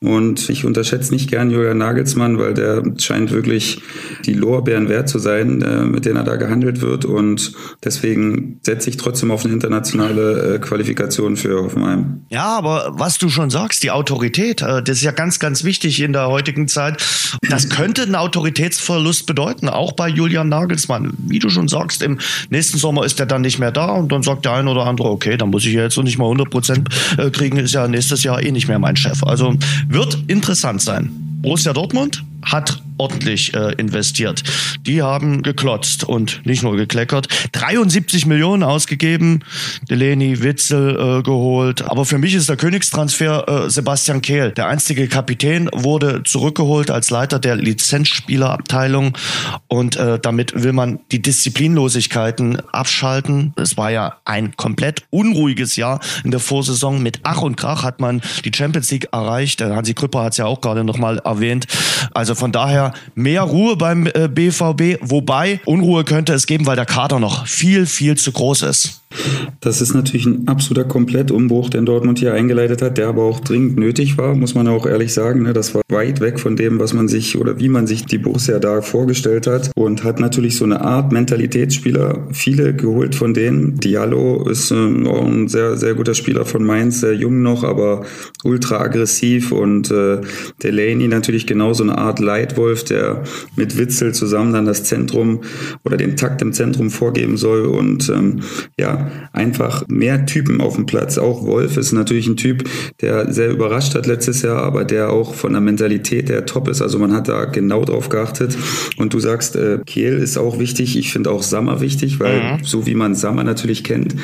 Und ich unterschätze nicht gern Julian Nagelsmann, weil der scheint wirklich die Lorbeeren wert zu sein, äh, mit denen er da gehandelt wird. Und deswegen setze ich trotzdem auf eine internationale äh, Qualifikation für Hoffenheim. Ja, aber was du schon sagst, die Autorität, äh, das ist ja ganz, ganz wichtig in der heutigen Zeit. Das könnte einen Autoritätsverlust bedeuten, auch bei Julian Nagelsmann. Wie du schon sagst, im nächsten Sommer ist er dann nicht mehr da und dann sagt der eine oder andere, okay, dann muss ich jetzt nicht mal 100 Prozent kriegen, ist ja nächstes Jahr eh nicht mehr mein Chef. Also wird interessant sein. Borussia Dortmund hat ordentlich äh, investiert. Die haben geklotzt und nicht nur gekleckert. 73 Millionen ausgegeben, Delaney, Witzel äh, geholt. Aber für mich ist der Königstransfer äh, Sebastian Kehl. Der einstige Kapitän wurde zurückgeholt als Leiter der Lizenzspielerabteilung und äh, damit will man die Disziplinlosigkeiten abschalten. Es war ja ein komplett unruhiges Jahr in der Vorsaison. Mit Ach und Krach hat man die Champions League erreicht. Der Hansi Krüpper hat es ja auch gerade nochmal erwähnt. Also von daher mehr Ruhe beim äh, BVB, wobei Unruhe könnte es geben, weil der Kader noch viel, viel zu groß ist. Das ist natürlich ein absoluter Komplettumbruch, den Dortmund hier eingeleitet hat, der aber auch dringend nötig war, muss man auch ehrlich sagen. Ne? Das war weit weg von dem, was man sich oder wie man sich die Borussia da vorgestellt hat und hat natürlich so eine Art Mentalitätsspieler, viele geholt von denen. Diallo ist ähm, ein sehr, sehr guter Spieler von Mainz, sehr jung noch, aber ultra aggressiv und äh, Delaney natürlich genau so eine Art Leitwolf, der mit Witzel zusammen dann das Zentrum oder den Takt im Zentrum vorgeben soll und ähm, ja, einfach mehr Typen auf dem Platz. Auch Wolf ist natürlich ein Typ, der sehr überrascht hat letztes Jahr, aber der auch von der Mentalität der top ist. Also man hat da genau drauf geachtet. Und du sagst, äh, Kehl ist auch wichtig. Ich finde auch Sammer wichtig, weil mhm. so wie man Sammer natürlich kennt,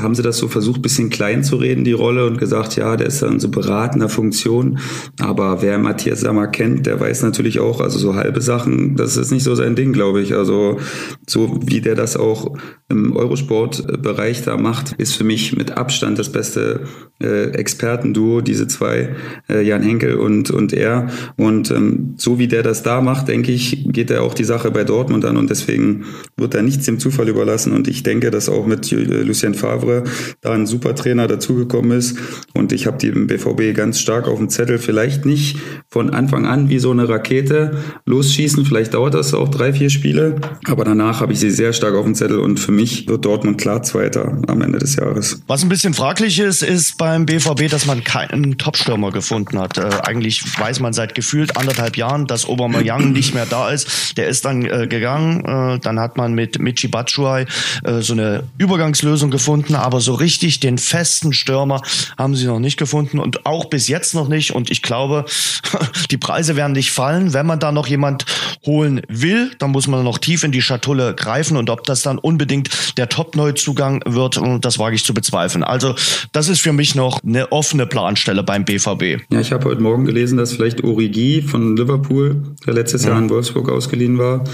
haben sie das so versucht, bisschen klein zu reden, die Rolle, und gesagt, ja, der ist dann so beratender Funktion. Aber wer Matthias Sammer kennt, der weiß natürlich auch, also so halbe Sachen, das ist nicht so sein Ding, glaube ich. Also so wie der das auch im Eurosport-Bereich da macht, ist für mich mit Abstand das beste äh, Expertenduo, diese zwei, äh, Jan Henkel und, und er. Und ähm, so wie der das da macht, denke ich, geht er auch die Sache bei Dortmund an und deswegen wird er nichts dem Zufall überlassen. Und ich denke, dass auch mit Lucien Favre da ein super Trainer dazugekommen ist. Und ich habe die BVB ganz stark auf dem Zettel. Vielleicht nicht von Anfang an wie so eine Rakete losschießen. Vielleicht dauert das auch drei, vier Spiele. Aber danach habe ich sie sehr stark auf dem Zettel und für mich wird Dortmund klar Zweiter am Ende des Jahres. Was ein bisschen fraglich ist, ist beim BVB, dass man keinen Topstürmer gefunden hat. Äh, eigentlich weiß man seit gefühlt anderthalb Jahren, dass Aubameyang nicht mehr da ist. Der ist dann äh, gegangen. Äh, dann hat man mit Michi Batshuayi äh, so eine Übergangslösung gefunden, aber so richtig den festen Stürmer haben sie noch nicht gefunden und auch bis jetzt noch nicht. Und ich glaube, die Preise werden nicht fallen. Wenn man da noch jemand holen will, dann muss man noch tief in die Schatulle greifen und ob das dann unbedingt der Top-Neuzugang wird, das wage ich zu bezweifeln. Also das ist für mich noch eine offene Planstelle beim BVB. Ja, ich habe heute Morgen gelesen, dass vielleicht Origi von Liverpool, der letztes Jahr in Wolfsburg ausgeliehen war,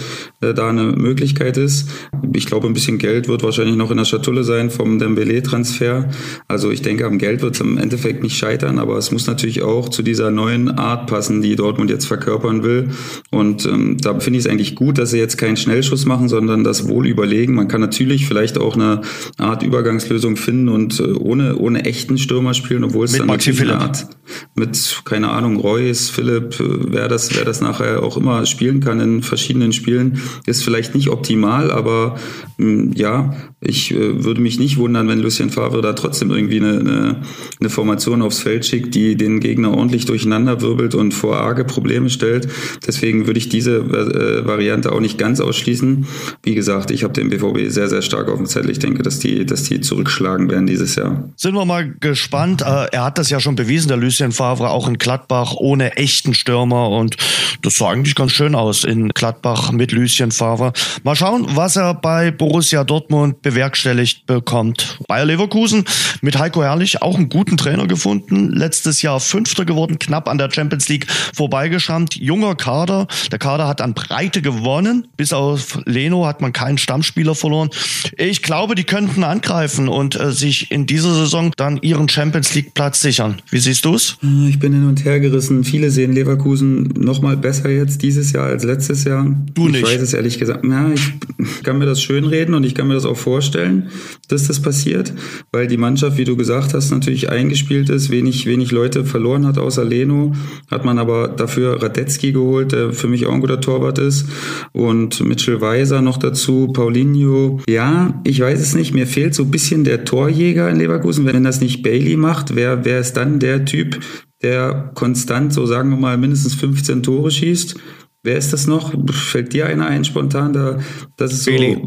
äh, da eine Möglichkeit ist. Ich glaube, ein bisschen Geld wird wahrscheinlich noch in der Schatulle sein vom Dembele-Transfer. Also ich denke, am Geld wird es im Endeffekt nicht scheitern, aber es muss natürlich auch zu dieser neuen Art passen, die Dortmund jetzt verkörpern will. Und ähm, da finde ich es eigentlich gut, dass sie jetzt keinen Schnellschuss machen, sondern das wohl überlegen. Man kann natürlich vielleicht auch eine Art Übergangslösung finden und äh, ohne, ohne echten Stürmer spielen, obwohl es dann Maxi Philipp. Art mit, keine Ahnung, Reus, Philipp, äh, wer das, wer das nachher auch immer spielen kann in verschiedenen Spielen, ist vielleicht nicht optimal, aber mh, hm, ja, ich äh, würde mich nicht wundern, wenn Lucien Favre da trotzdem irgendwie eine, eine, eine Formation aufs Feld schickt, die den Gegner ordentlich durcheinander wirbelt und vor arge Probleme stellt. Deswegen würde ich diese äh, Variante auch nicht ganz ausschließen. Wie gesagt, ich habe den BVB sehr, sehr stark auf dem Zettel. Ich denke, dass die, dass die zurückschlagen werden dieses Jahr. Sind wir mal gespannt. Äh, er hat das ja schon bewiesen, der Lucien Favre, auch in Gladbach ohne echten Stürmer. Und das sah eigentlich ganz schön aus in Gladbach mit Lucien Favre. Mal schauen, was er bei Borussia Dortmund bewerkstelligt bekommt. Bayer Leverkusen mit Heiko Herrlich auch einen guten Trainer gefunden. Letztes Jahr Fünfter geworden, knapp an der Champions League vorbeigeschrammt. Junger Kader. Der Kader hat an Breite gewonnen. Bis auf Leno hat man keinen Stammspieler verloren. Ich glaube, die könnten angreifen und äh, sich in dieser Saison dann ihren Champions League Platz sichern. Wie siehst du es? Äh, ich bin hin und her gerissen. Viele sehen Leverkusen noch mal besser jetzt dieses Jahr als letztes Jahr. Du nicht. Ich weiß es ehrlich gesagt. Ja, ich kann mir das schönreden und ich kann mir das auch vorstellen dass das passiert, weil die Mannschaft, wie du gesagt hast, natürlich eingespielt ist, wenig, wenig Leute verloren hat außer Leno, hat man aber dafür Radetzky geholt, der für mich auch ein guter Torwart ist und Mitchell Weiser noch dazu, Paulinho. Ja, ich weiß es nicht, mir fehlt so ein bisschen der Torjäger in Leverkusen. Wenn das nicht Bailey macht, wer, wer ist dann der Typ, der konstant, so sagen wir mal, mindestens 15 Tore schießt? Wer ist das noch? Fällt dir einer ein spontan? Da, das ist so. Bailey.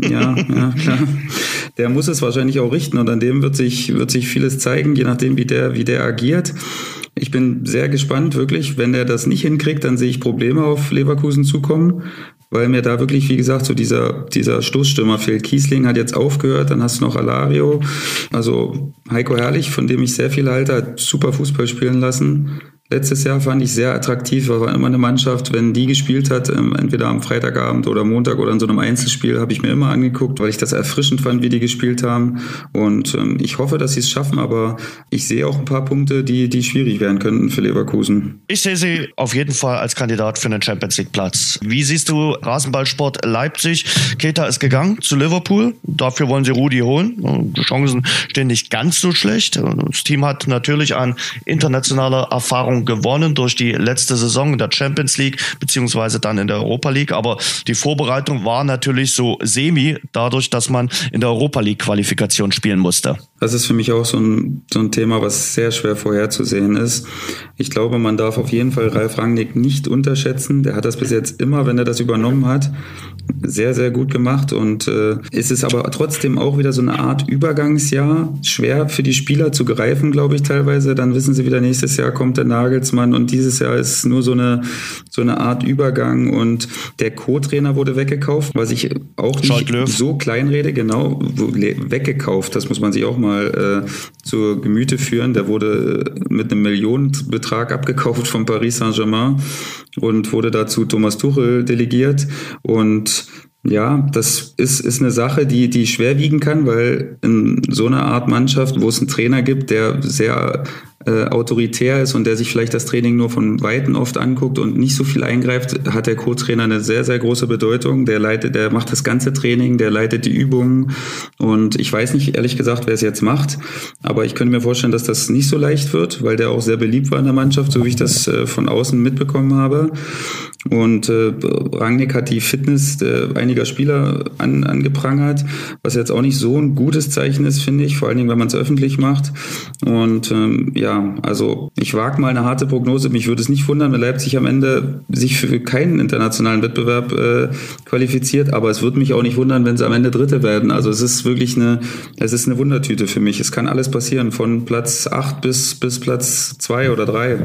Ja, ja, klar. Der muss es wahrscheinlich auch richten und an dem wird sich, wird sich vieles zeigen, je nachdem, wie der, wie der agiert. Ich bin sehr gespannt, wirklich. Wenn er das nicht hinkriegt, dann sehe ich Probleme auf Leverkusen zukommen, weil mir da wirklich, wie gesagt, so dieser, dieser Stoßstürmer fehlt. Kiesling hat jetzt aufgehört, dann hast du noch Alario. Also Heiko Herrlich, von dem ich sehr viel halte, hat super Fußball spielen lassen. Letztes Jahr fand ich sehr attraktiv, war immer eine Mannschaft, wenn die gespielt hat, ähm, entweder am Freitagabend oder Montag oder in so einem Einzelspiel, habe ich mir immer angeguckt, weil ich das erfrischend fand, wie die gespielt haben. Und ähm, ich hoffe, dass sie es schaffen, aber ich sehe auch ein paar Punkte, die, die schwierig werden könnten für Leverkusen. Ich sehe sie auf jeden Fall als Kandidat für einen Champions League Platz. Wie siehst du Rasenballsport Leipzig? Keta ist gegangen zu Liverpool. Dafür wollen sie Rudi holen. Die Chancen stehen nicht ganz so schlecht. Das Team hat natürlich an internationaler Erfahrung Erfahrung gewonnen durch die letzte Saison in der Champions League beziehungsweise dann in der Europa League. Aber die Vorbereitung war natürlich so semi, dadurch, dass man in der Europa League Qualifikation spielen musste. Das ist für mich auch so ein, so ein Thema, was sehr schwer vorherzusehen ist. Ich glaube, man darf auf jeden Fall Ralf Rangnick nicht unterschätzen. Der hat das bis jetzt immer, wenn er das übernommen hat, sehr, sehr gut gemacht. Und äh, es ist aber trotzdem auch wieder so eine Art Übergangsjahr. Schwer für die Spieler zu greifen, glaube ich, teilweise. Dann wissen sie wieder, nächstes Jahr kommt der Nagelsmann und dieses Jahr ist nur so eine, so eine Art Übergang. Und der Co-Trainer wurde weggekauft, was ich auch nicht so kleinrede, genau, weggekauft. Das muss man sich auch mal äh, zu Gemüte führen. Der wurde mit einem Millionenbetrag abgekauft von Paris Saint-Germain und wurde dazu Thomas Tuchel delegiert. Und ja, das ist, ist eine Sache, die, die schwer kann, weil in so einer Art Mannschaft, wo es einen Trainer gibt, der sehr äh, autoritär ist und der sich vielleicht das Training nur von Weitem oft anguckt und nicht so viel eingreift, hat der Co-Trainer eine sehr, sehr große Bedeutung. Der leitet, der macht das ganze Training, der leitet die Übungen und ich weiß nicht ehrlich gesagt, wer es jetzt macht, aber ich könnte mir vorstellen, dass das nicht so leicht wird, weil der auch sehr beliebt war in der Mannschaft, so wie ich das äh, von außen mitbekommen habe. Und äh, Rangnick hat die Fitness äh, einiger Spieler an, angeprangert, was jetzt auch nicht so ein gutes Zeichen ist, finde ich, vor allen Dingen, wenn man es öffentlich macht. Und ähm, ja, also ich wage mal eine harte Prognose. Mich würde es nicht wundern, wenn Leipzig am Ende sich für keinen internationalen Wettbewerb äh, qualifiziert, aber es würde mich auch nicht wundern, wenn sie am Ende Dritte werden. Also es ist wirklich eine, es ist eine Wundertüte für mich. Es kann alles passieren, von Platz 8 bis, bis Platz 2 oder 3.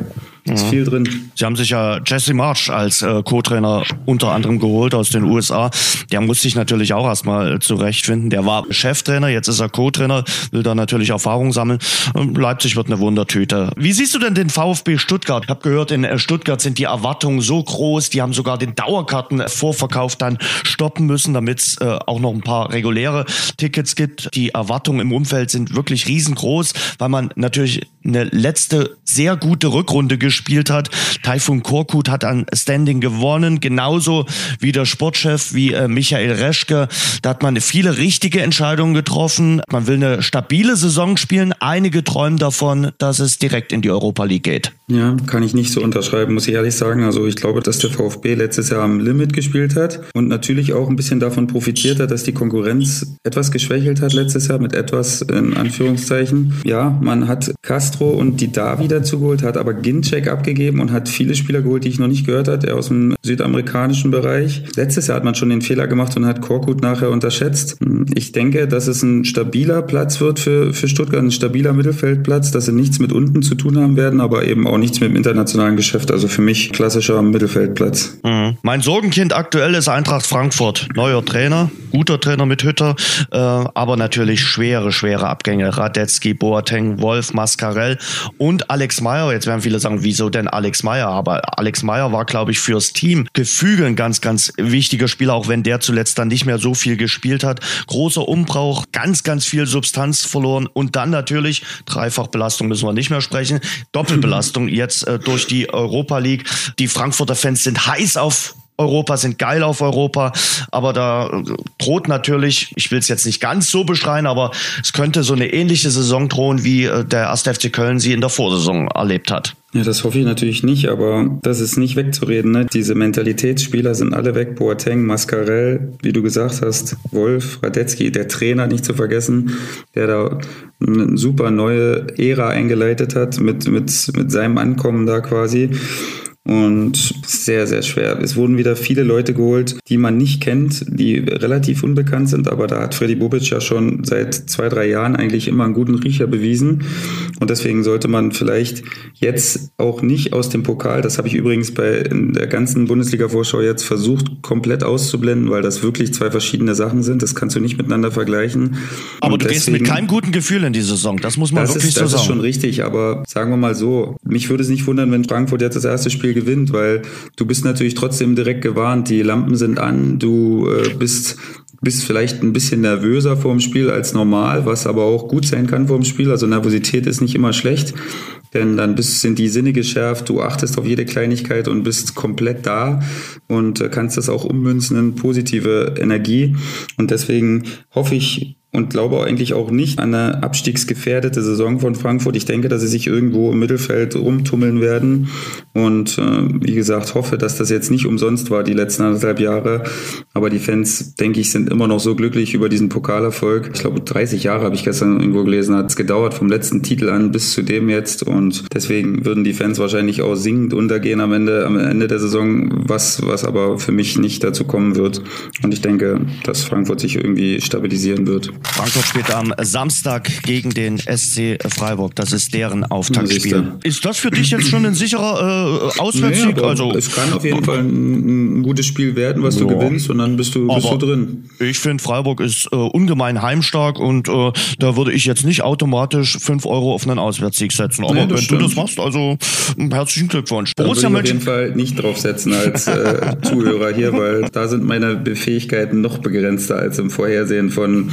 Ist viel drin. Sie haben sich ja Jesse March als äh, Co-Trainer unter anderem geholt aus den USA. Der muss sich natürlich auch erstmal zurechtfinden. Der war Cheftrainer, jetzt ist er Co-Trainer, will da natürlich Erfahrung sammeln. Ähm, Leipzig wird eine Wundertüte. Wie siehst du denn den VfB Stuttgart? Ich habe gehört, in äh, Stuttgart sind die Erwartungen so groß, die haben sogar den Dauerkartenvorverkauf dann stoppen müssen, damit es äh, auch noch ein paar reguläre Tickets gibt. Die Erwartungen im Umfeld sind wirklich riesengroß, weil man natürlich eine letzte sehr gute Rückrunde gespielt hat. Taifun Korkut hat an Standing gewonnen, genauso wie der Sportchef, wie äh, Michael Reschke. Da hat man viele richtige Entscheidungen getroffen. Man will eine stabile Saison spielen. Einige träumen davon, dass es direkt in die Europa League geht. Ja, kann ich nicht so unterschreiben, muss ich ehrlich sagen. Also ich glaube, dass der VfB letztes Jahr am Limit gespielt hat und natürlich auch ein bisschen davon profitiert hat, dass die Konkurrenz etwas geschwächelt hat letztes Jahr mit etwas in Anführungszeichen. Ja, man hat Castro und die Davi dazu geholt, hat aber Ginczek abgegeben und hat viele Spieler geholt, die ich noch nicht gehört hatte, aus dem südamerikanischen Bereich. Letztes Jahr hat man schon den Fehler gemacht und hat Korkut nachher unterschätzt. Ich denke, dass es ein stabiler Platz wird für, für Stuttgart, ein stabiler Mittelfeldplatz, dass sie nichts mit unten zu tun haben werden, aber eben auch nichts mit dem internationalen Geschäft. Also für mich klassischer Mittelfeldplatz. Mhm. Mein Sorgenkind aktuell ist Eintracht Frankfurt. Neuer Trainer, guter Trainer mit Hütter, äh, aber natürlich schwere, schwere Abgänge. Radetzky, Boateng, Wolf, Mascarell und Alex Meyer. Jetzt werden viele sagen, wieso denn Alex Meyer? Aber Alex Meyer war, glaube ich, fürs Team Gefüge ein ganz, ganz wichtiger Spieler, auch wenn der zuletzt dann nicht mehr so viel gespielt hat. Großer Umbrauch, ganz, ganz viel Substanz verloren und dann natürlich, Dreifachbelastung müssen wir nicht mehr sprechen, Doppelbelastung jetzt äh, durch die Europa League. Die Frankfurter Fans sind heiß auf Europa, sind geil auf Europa, aber da droht natürlich, ich will es jetzt nicht ganz so beschreien, aber es könnte so eine ähnliche Saison drohen, wie äh, der 1. FC Köln sie in der Vorsaison erlebt hat. Ja, das hoffe ich natürlich nicht, aber das ist nicht wegzureden. Ne? Diese Mentalitätsspieler sind alle weg. Boateng, Mascarell, wie du gesagt hast, Wolf, Radetzky, der Trainer nicht zu vergessen, der da eine super neue Ära eingeleitet hat mit, mit, mit seinem Ankommen da quasi und sehr, sehr schwer. Es wurden wieder viele Leute geholt, die man nicht kennt, die relativ unbekannt sind, aber da hat Freddy Bobic ja schon seit zwei, drei Jahren eigentlich immer einen guten Riecher bewiesen und deswegen sollte man vielleicht jetzt auch nicht aus dem Pokal, das habe ich übrigens bei der ganzen Bundesliga-Vorschau jetzt versucht, komplett auszublenden, weil das wirklich zwei verschiedene Sachen sind, das kannst du nicht miteinander vergleichen. Aber und du deswegen, gehst mit keinem guten Gefühl in die Saison, das muss man das wirklich ist, so das sagen. Das ist schon richtig, aber sagen wir mal so, mich würde es nicht wundern, wenn Frankfurt jetzt das erste Spiel gewinnt, weil du bist natürlich trotzdem direkt gewarnt, die Lampen sind an, du äh, bist bist vielleicht ein bisschen nervöser vor dem Spiel als normal, was aber auch gut sein kann vor dem Spiel. Also Nervosität ist nicht immer schlecht, denn dann bist, sind die Sinne geschärft, du achtest auf jede Kleinigkeit und bist komplett da und äh, kannst das auch ummünzen in positive Energie. Und deswegen hoffe ich und glaube eigentlich auch nicht an eine abstiegsgefährdete Saison von Frankfurt. Ich denke, dass sie sich irgendwo im Mittelfeld rumtummeln werden und äh, wie gesagt hoffe, dass das jetzt nicht umsonst war die letzten anderthalb Jahre. Aber die Fans, denke ich, sind immer noch so glücklich über diesen Pokalerfolg. Ich glaube, 30 Jahre habe ich gestern irgendwo gelesen, hat es gedauert vom letzten Titel an bis zu dem jetzt und deswegen würden die Fans wahrscheinlich auch singend untergehen am Ende, am Ende der Saison, was, was aber für mich nicht dazu kommen wird. Und ich denke, dass Frankfurt sich irgendwie stabilisieren wird. Frankfurt spielt am Samstag gegen den SC Freiburg. Das ist deren Auftaktspiel. Ist das für dich jetzt schon ein sicherer äh, Auswärtssieg? Nee, also es kann auf jeden Fall ein, ein gutes Spiel werden, was ja. du gewinnst und dann bist du, bist du drin. Ich finde, Freiburg ist äh, ungemein heimstark und äh, da würde ich jetzt nicht automatisch fünf Euro auf einen Auswärtssieg setzen. Aber nee, wenn stimmt. du das machst, also herzlichen Glückwunsch. Da Borussia würde ich auf jeden Fall nicht draufsetzen als äh, Zuhörer hier, weil da sind meine Fähigkeiten noch begrenzter als im Vorhersehen von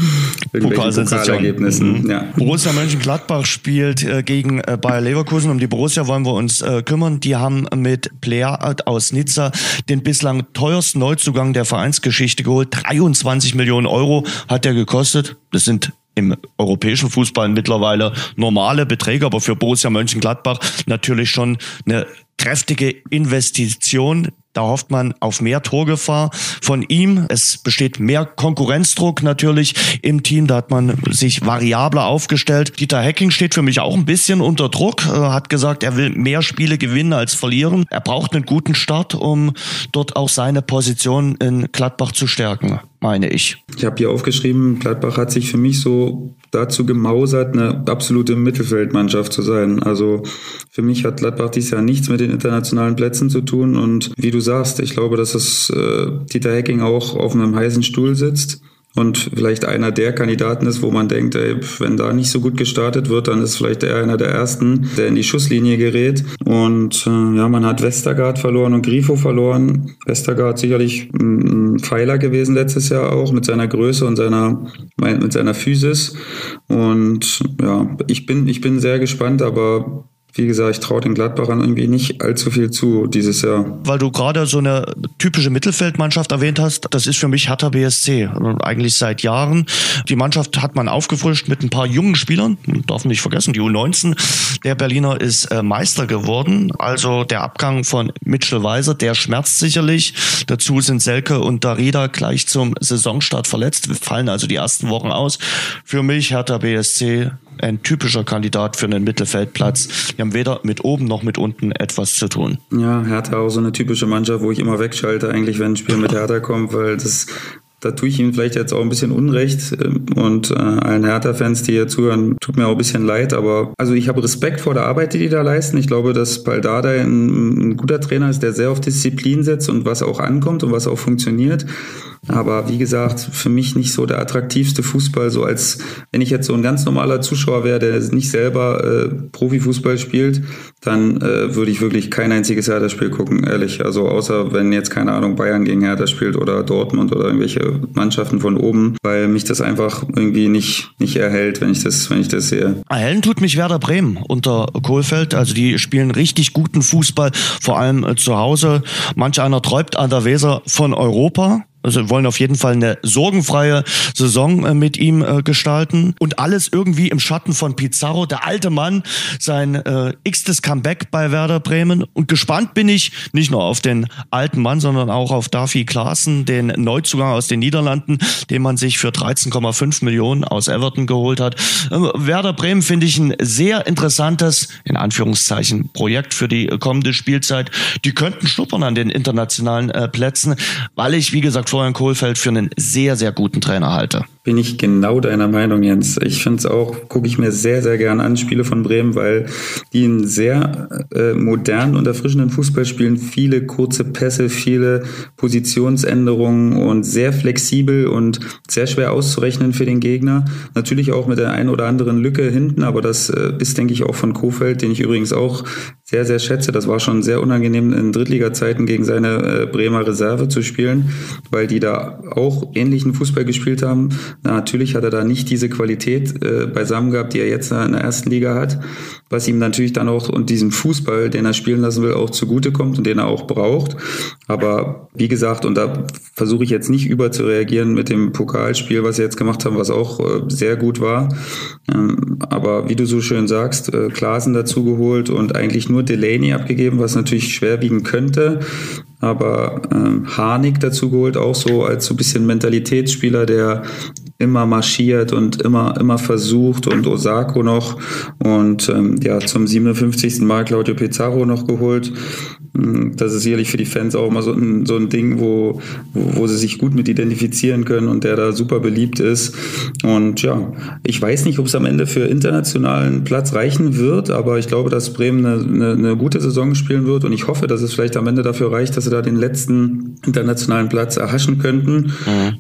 Pokalergebnissen. Mhm. Ja. Borussia Mönchengladbach spielt äh, gegen äh, Bayer Leverkusen. Um die Borussia wollen wir uns äh, kümmern. Die haben mit Player aus Nizza den bislang teuersten Neuzugang der Vereinsgeschichte geholt. 23 Millionen Euro hat er gekostet. Das sind im europäischen Fußball mittlerweile normale Beträge, aber für Borussia Mönchengladbach natürlich schon eine kräftige Investition. Da hofft man auf mehr Torgefahr von ihm. Es besteht mehr Konkurrenzdruck natürlich im Team. Da hat man sich variabler aufgestellt. Dieter Hecking steht für mich auch ein bisschen unter Druck. Er hat gesagt, er will mehr Spiele gewinnen als verlieren. Er braucht einen guten Start, um dort auch seine Position in Gladbach zu stärken meine ich. Ich habe hier aufgeschrieben, Gladbach hat sich für mich so dazu gemausert, eine absolute Mittelfeldmannschaft zu sein. Also für mich hat Gladbach dieses Jahr nichts mit den internationalen Plätzen zu tun. Und wie du sagst, ich glaube, dass es äh, Dieter Hecking auch auf einem heißen Stuhl sitzt und vielleicht einer der Kandidaten ist, wo man denkt, ey, wenn da nicht so gut gestartet wird, dann ist vielleicht er einer der ersten, der in die Schusslinie gerät. Und äh, ja, man hat Westergaard verloren und Grifo verloren. Westergaard sicherlich ein Pfeiler gewesen letztes Jahr auch mit seiner Größe und seiner mit seiner Physis. Und ja, ich bin ich bin sehr gespannt, aber wie gesagt, ich traue den Gladbachern irgendwie nicht allzu viel zu dieses Jahr. Weil du gerade so eine typische Mittelfeldmannschaft erwähnt hast, das ist für mich Hertha BSC. Eigentlich seit Jahren. Die Mannschaft hat man aufgefrischt mit ein paar jungen Spielern. Darf nicht vergessen, die U19. Der Berliner ist äh, Meister geworden. Also der Abgang von Mitchell Weiser, der schmerzt sicherlich. Dazu sind Selke und Darida gleich zum Saisonstart verletzt. Wir fallen also die ersten Wochen aus. Für mich Hertha BSC ein typischer Kandidat für einen Mittelfeldplatz. Die haben weder mit oben noch mit unten etwas zu tun. Ja, Hertha auch so eine typische Mannschaft, wo ich immer wegschalte, eigentlich, wenn ein Spiel mit Hertha kommt, weil das da tue ich Ihnen vielleicht jetzt auch ein bisschen Unrecht ähm, und äh, allen Hertha-Fans, die hier zuhören, tut mir auch ein bisschen leid, aber also ich habe Respekt vor der Arbeit, die die da leisten. Ich glaube, dass Baldada ein, ein guter Trainer ist, der sehr auf Disziplin setzt und was auch ankommt und was auch funktioniert. Aber wie gesagt, für mich nicht so der attraktivste Fußball, so als wenn ich jetzt so ein ganz normaler Zuschauer wäre, der nicht selber äh, Profifußball spielt, dann äh, würde ich wirklich kein einziges Hertha-Spiel gucken, ehrlich. Also außer wenn jetzt, keine Ahnung, Bayern gegen Hertha spielt oder Dortmund oder irgendwelche Mannschaften von oben, weil mich das einfach irgendwie nicht, nicht erhält, wenn ich das, wenn ich das sehe. Erhellen tut mich Werder Bremen unter Kohlfeld. Also die spielen richtig guten Fußball, vor allem äh, zu Hause. Manch einer träumt an der Weser von Europa. Also wollen auf jeden Fall eine sorgenfreie Saison äh, mit ihm äh, gestalten. Und alles irgendwie im Schatten von Pizarro, der alte Mann, sein äh, x-tes Comeback bei Werder Bremen. Und gespannt bin ich nicht nur auf den alten Mann, sondern auch auf Dafi Klaassen, den Neuzugang aus den Niederlanden, den man sich für 13,5 Millionen aus Everton geholt hat. Äh, Werder Bremen finde ich ein sehr interessantes, in Anführungszeichen, Projekt für die kommende Spielzeit. Die könnten schnuppern an den internationalen äh, Plätzen, weil ich, wie gesagt, Florian Kohlfeld für einen sehr, sehr guten Trainer halte. Bin ich genau deiner Meinung, Jens. Ich finde es auch, gucke ich mir sehr, sehr gerne an, Spiele von Bremen, weil die einen sehr äh, modernen und erfrischenden Fußball spielen. Viele kurze Pässe, viele Positionsänderungen und sehr flexibel und sehr schwer auszurechnen für den Gegner. Natürlich auch mit der einen oder anderen Lücke hinten, aber das äh, ist, denke ich, auch von Kofeld, den ich übrigens auch sehr, sehr schätze. Das war schon sehr unangenehm in Drittliga-Zeiten gegen seine äh, Bremer Reserve zu spielen, weil die da auch ähnlichen Fußball gespielt haben. Natürlich hat er da nicht diese Qualität äh, beisammen gehabt, die er jetzt in der ersten Liga hat, was ihm natürlich dann auch und diesen Fußball, den er spielen lassen will, auch zugutekommt und den er auch braucht. Aber wie gesagt, und da versuche ich jetzt nicht über zu reagieren mit dem Pokalspiel, was sie jetzt gemacht haben, was auch äh, sehr gut war. Ähm, aber wie du so schön sagst, äh, Klasen dazu geholt und eigentlich nur Delaney abgegeben, was natürlich schwerwiegen könnte aber ähm, Harnik dazu geholt, auch so als so ein bisschen Mentalitätsspieler, der immer marschiert und immer, immer versucht und Osako noch und ähm, ja, zum 57. Mal Claudio Pizarro noch geholt. Hm, das ist sicherlich für die Fans auch immer so ein, so ein Ding, wo, wo, wo sie sich gut mit identifizieren können und der da super beliebt ist. Und ja, ich weiß nicht, ob es am Ende für internationalen Platz reichen wird, aber ich glaube, dass Bremen eine, eine, eine gute Saison spielen wird und ich hoffe, dass es vielleicht am Ende dafür reicht, dass sie da den letzten internationalen Platz erhaschen könnten.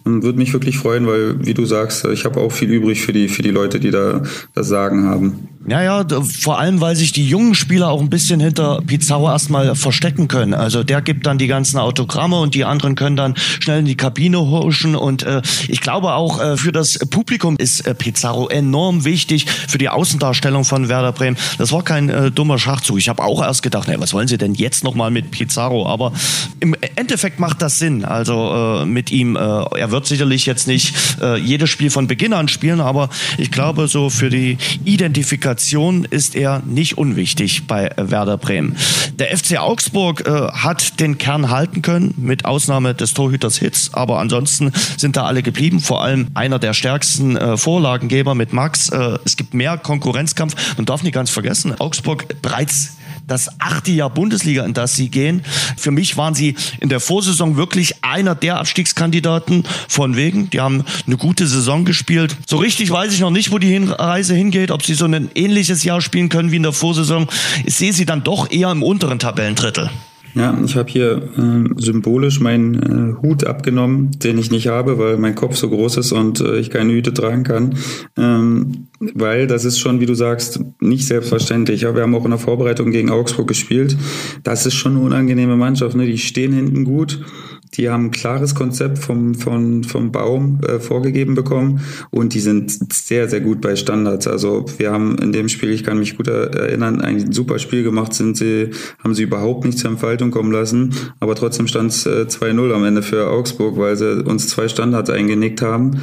Mhm. Würde mich wirklich freuen, weil, wie du sagst, ich habe auch viel übrig für die, für die Leute, die da das Sagen haben. Ja, ja, vor allem, weil sich die jungen Spieler auch ein bisschen hinter Pizarro erstmal verstecken können. Also der gibt dann die ganzen Autogramme und die anderen können dann schnell in die Kabine huschen. Und äh, ich glaube auch äh, für das Publikum ist äh, Pizarro enorm wichtig für die Außendarstellung von Werder Bremen. Das war kein äh, dummer Schachzug. Ich habe auch erst gedacht, nee, was wollen sie denn jetzt nochmal mit Pizarro? Aber im Endeffekt macht das Sinn. Also äh, mit ihm, äh, er wird sicherlich jetzt nicht äh, jedes Spiel von Beginn an spielen, aber ich glaube so für die Identifikation Kommunikation ist er nicht unwichtig bei Werder Bremen. Der FC Augsburg äh, hat den Kern halten können, mit Ausnahme des Torhüters Hitz, aber ansonsten sind da alle geblieben, vor allem einer der stärksten äh, Vorlagengeber mit Max. Äh, es gibt mehr Konkurrenzkampf. Man darf nicht ganz vergessen, Augsburg bereits das achte Jahr Bundesliga, in das sie gehen. Für mich waren sie in der Vorsaison wirklich einer der Abstiegskandidaten von wegen. Die haben eine gute Saison gespielt. So richtig weiß ich noch nicht, wo die Reise hingeht, ob sie so ein ähnliches Jahr spielen können wie in der Vorsaison. Ich sehe sie dann doch eher im unteren Tabellendrittel. Ja, ich habe hier äh, symbolisch meinen äh, Hut abgenommen, den ich nicht habe, weil mein Kopf so groß ist und äh, ich keine Hüte tragen kann. Ähm, weil das ist schon, wie du sagst, nicht selbstverständlich. Ja, wir haben auch in der Vorbereitung gegen Augsburg gespielt. Das ist schon eine unangenehme Mannschaft. Ne? Die stehen hinten gut die haben ein klares Konzept vom, vom, vom Baum äh, vorgegeben bekommen und die sind sehr, sehr gut bei Standards. Also wir haben in dem Spiel, ich kann mich gut erinnern, ein super Spiel gemacht, sind sie, haben sie überhaupt nicht zur Entfaltung kommen lassen, aber trotzdem stand es äh, 2-0 am Ende für Augsburg, weil sie uns zwei Standards eingenickt haben.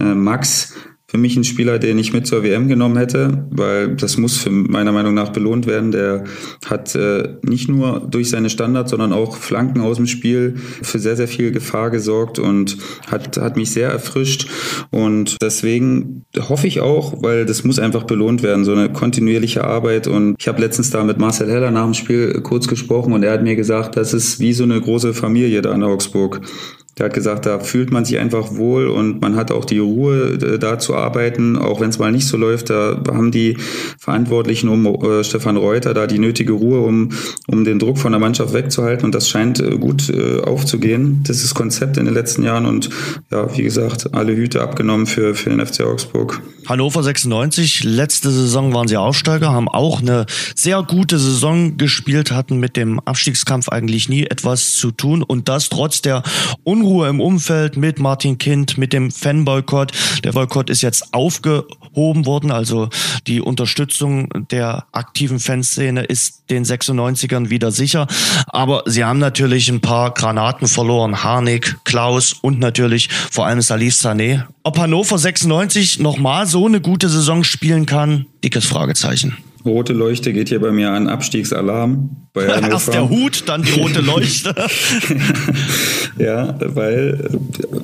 Äh, Max für mich ein Spieler, den ich mit zur WM genommen hätte, weil das muss für meiner Meinung nach belohnt werden. Der hat äh, nicht nur durch seine Standards, sondern auch Flanken aus dem Spiel für sehr, sehr viel Gefahr gesorgt und hat, hat mich sehr erfrischt. Und deswegen hoffe ich auch, weil das muss einfach belohnt werden, so eine kontinuierliche Arbeit. Und ich habe letztens da mit Marcel Heller nach dem Spiel kurz gesprochen und er hat mir gesagt, das ist wie so eine große Familie da in Augsburg. Der hat gesagt, da fühlt man sich einfach wohl und man hat auch die Ruhe, da zu arbeiten, auch wenn es mal nicht so läuft. Da haben die Verantwortlichen um äh, Stefan Reuter da die nötige Ruhe, um, um den Druck von der Mannschaft wegzuhalten. Und das scheint äh, gut äh, aufzugehen, dieses Konzept in den letzten Jahren. Und ja, wie gesagt, alle Hüte abgenommen für, für den FC Augsburg. Hannover 96, letzte Saison waren sie Aufsteiger, haben auch eine sehr gute Saison gespielt, hatten mit dem Abstiegskampf eigentlich nie etwas zu tun. Und das trotz der Un Unruhe im Umfeld mit Martin Kind, mit dem Fanboykott. Der Boykott ist jetzt aufgehoben worden, also die Unterstützung der aktiven Fanszene ist den 96ern wieder sicher. Aber sie haben natürlich ein paar Granaten verloren. Harnik, Klaus und natürlich vor allem Salif Sané. Ob Hannover 96 nochmal so eine gute Saison spielen kann, dickes Fragezeichen. Rote Leuchte geht hier bei mir an, Abstiegsalarm. Bei Erst der Hut, dann die rote Leuchte. ja, weil,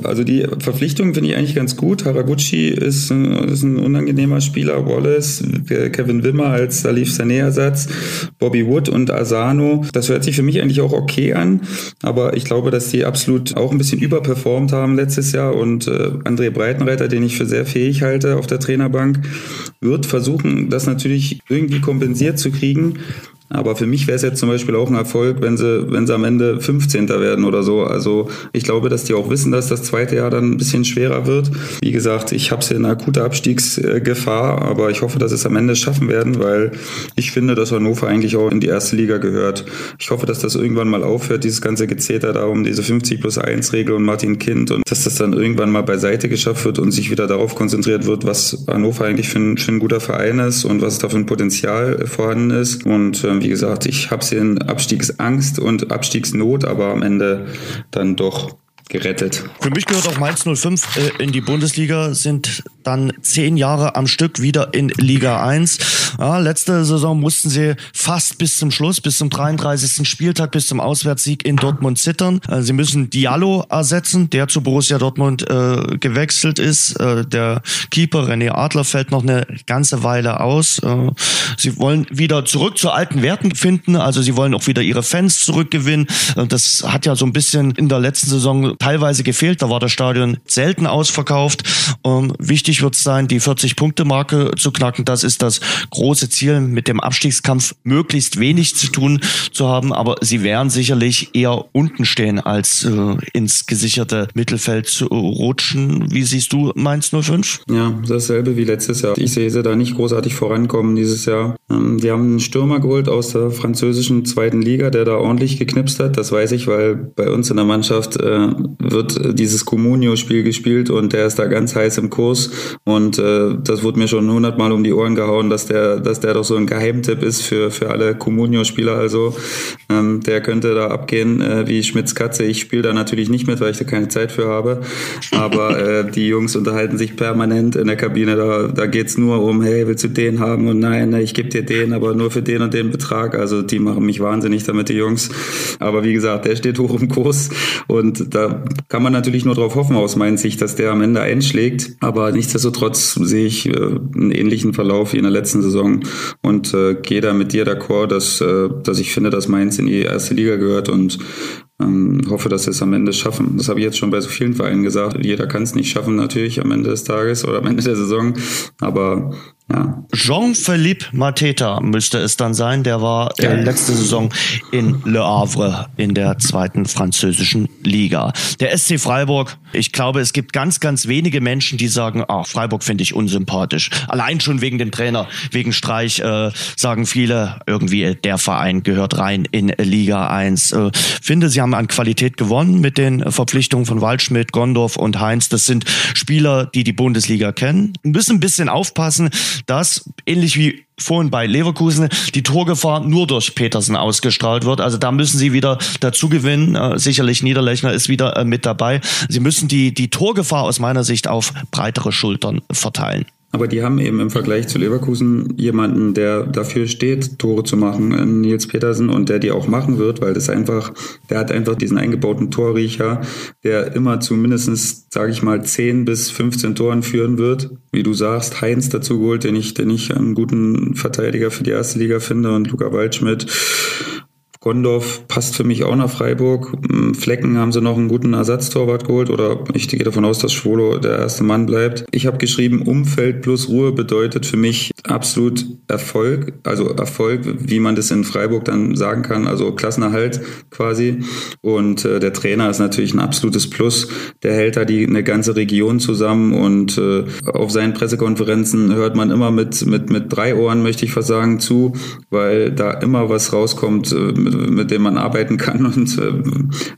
also die Verpflichtung finde ich eigentlich ganz gut. Haraguchi ist, ist ein unangenehmer Spieler. Wallace, Kevin Wimmer als Salif Sané-Ersatz, Bobby Wood und Asano. Das hört sich für mich eigentlich auch okay an. Aber ich glaube, dass die absolut auch ein bisschen überperformt haben letztes Jahr. Und äh, André Breitenreiter, den ich für sehr fähig halte auf der Trainerbank, wird versuchen, das natürlich irgendwie kompensiert zu kriegen. Aber für mich wäre es jetzt zum Beispiel auch ein Erfolg, wenn sie, wenn sie am Ende 15. werden oder so. Also ich glaube, dass die auch wissen, dass das zweite Jahr dann ein bisschen schwerer wird. Wie gesagt, ich habe sie in akuter Abstiegsgefahr, aber ich hoffe, dass sie es am Ende schaffen werden, weil ich finde, dass Hannover eigentlich auch in die erste Liga gehört. Ich hoffe, dass das irgendwann mal aufhört, dieses ganze Gezeter da um diese 50 plus 1 Regel und Martin Kind und dass das dann irgendwann mal beiseite geschafft wird und sich wieder darauf konzentriert wird, was Hannover eigentlich für ein, für ein guter Verein ist und was da für ein Potenzial vorhanden ist. Und äh, wie gesagt, ich habe sie in Abstiegsangst und Abstiegsnot, aber am Ende dann doch gerettet. Für mich gehört auch Mainz 05 äh, in die Bundesliga, sind dann zehn Jahre am Stück wieder in Liga 1. Ja, letzte Saison mussten sie fast bis zum Schluss, bis zum 33. Spieltag, bis zum Auswärtssieg in Dortmund zittern. Äh, sie müssen Diallo ersetzen, der zu Borussia Dortmund äh, gewechselt ist. Äh, der Keeper René Adler fällt noch eine ganze Weile aus. Äh, sie wollen wieder zurück zu alten Werten finden, also sie wollen auch wieder ihre Fans zurückgewinnen. Äh, das hat ja so ein bisschen in der letzten Saison teilweise gefehlt. Da war das Stadion selten ausverkauft. Ähm, wichtig wird es sein, die 40-Punkte-Marke zu knacken. Das ist das große Ziel, mit dem Abstiegskampf möglichst wenig zu tun zu haben. Aber sie werden sicherlich eher unten stehen, als äh, ins gesicherte Mittelfeld zu rutschen. Wie siehst du Mainz 05? Ja, dasselbe wie letztes Jahr. Ich sehe sie da nicht großartig vorankommen dieses Jahr. Ähm, haben einen Stürmer geholt aus der französischen zweiten Liga, der da ordentlich geknipst hat. Das weiß ich, weil bei uns in der Mannschaft äh, wird dieses Comunio-Spiel gespielt und der ist da ganz heiß im Kurs und äh, das wurde mir schon hundertmal um die Ohren gehauen, dass der, dass der doch so ein Geheimtipp ist für, für alle Comunio-Spieler. Also ähm, der könnte da abgehen äh, wie Schmitz Katze. Ich spiele da natürlich nicht mit, weil ich da keine Zeit für habe. Aber äh, die Jungs unterhalten sich permanent in der Kabine. Da, da geht's nur um, hey, willst du den haben? Und nein, ich gebe dir den, aber nur für den und den Betrag. Also die machen mich wahnsinnig damit, die Jungs. Aber wie gesagt, der steht hoch im Kurs und da kann man natürlich nur darauf hoffen aus meiner Sicht, dass der am Ende einschlägt. Aber nichtsdestotrotz sehe ich äh, einen ähnlichen Verlauf wie in der letzten Saison und äh, gehe da mit dir d'accord, dass, äh, dass ich finde, dass Mainz in die erste Liga gehört und ähm, hoffe, dass sie es am Ende schaffen. Das habe ich jetzt schon bei so vielen Vereinen gesagt. Jeder kann es nicht schaffen natürlich am Ende des Tages oder am Ende der Saison. Aber ja. Jean-Philippe Mateta müsste es dann sein. Der war äh, letzte Saison in Le Havre in der zweiten französischen Liga. Der SC Freiburg, ich glaube, es gibt ganz, ganz wenige Menschen, die sagen, ah, Freiburg finde ich unsympathisch. Allein schon wegen dem Trainer, wegen Streich, äh, sagen viele, irgendwie der Verein gehört rein in Liga 1. Äh, finde, sie haben an Qualität gewonnen mit den Verpflichtungen von Waldschmidt, Gondorf und Heinz. Das sind Spieler, die die Bundesliga kennen. Müssen ein bisschen aufpassen, dass ähnlich wie vorhin bei Leverkusen die Torgefahr nur durch Petersen ausgestrahlt wird. Also da müssen sie wieder dazu gewinnen. Äh, sicherlich Niederlechner ist wieder äh, mit dabei. Sie müssen die, die Torgefahr aus meiner Sicht auf breitere Schultern verteilen. Aber die haben eben im Vergleich zu Leverkusen jemanden, der dafür steht, Tore zu machen, Nils Petersen, und der die auch machen wird, weil das einfach, der hat einfach diesen eingebauten Torriecher, der immer zu mindestens, sage ich mal, 10 bis 15 Toren führen wird. Wie du sagst, Heinz dazu geholt, den ich, den ich einen guten Verteidiger für die erste Liga finde, und Luca Waldschmidt. Gondorf passt für mich auch nach Freiburg. Hm, Flecken haben sie noch einen guten Ersatztorwart geholt oder ich gehe davon aus, dass Schwolo der erste Mann bleibt. Ich habe geschrieben, Umfeld plus Ruhe bedeutet für mich absolut Erfolg. Also Erfolg, wie man das in Freiburg dann sagen kann, also Klassenerhalt quasi. Und äh, der Trainer ist natürlich ein absolutes Plus. Der hält da die eine ganze Region zusammen und äh, auf seinen Pressekonferenzen hört man immer mit, mit, mit drei Ohren, möchte ich fast sagen, zu, weil da immer was rauskommt. Äh, mit, dem man arbeiten kann und äh,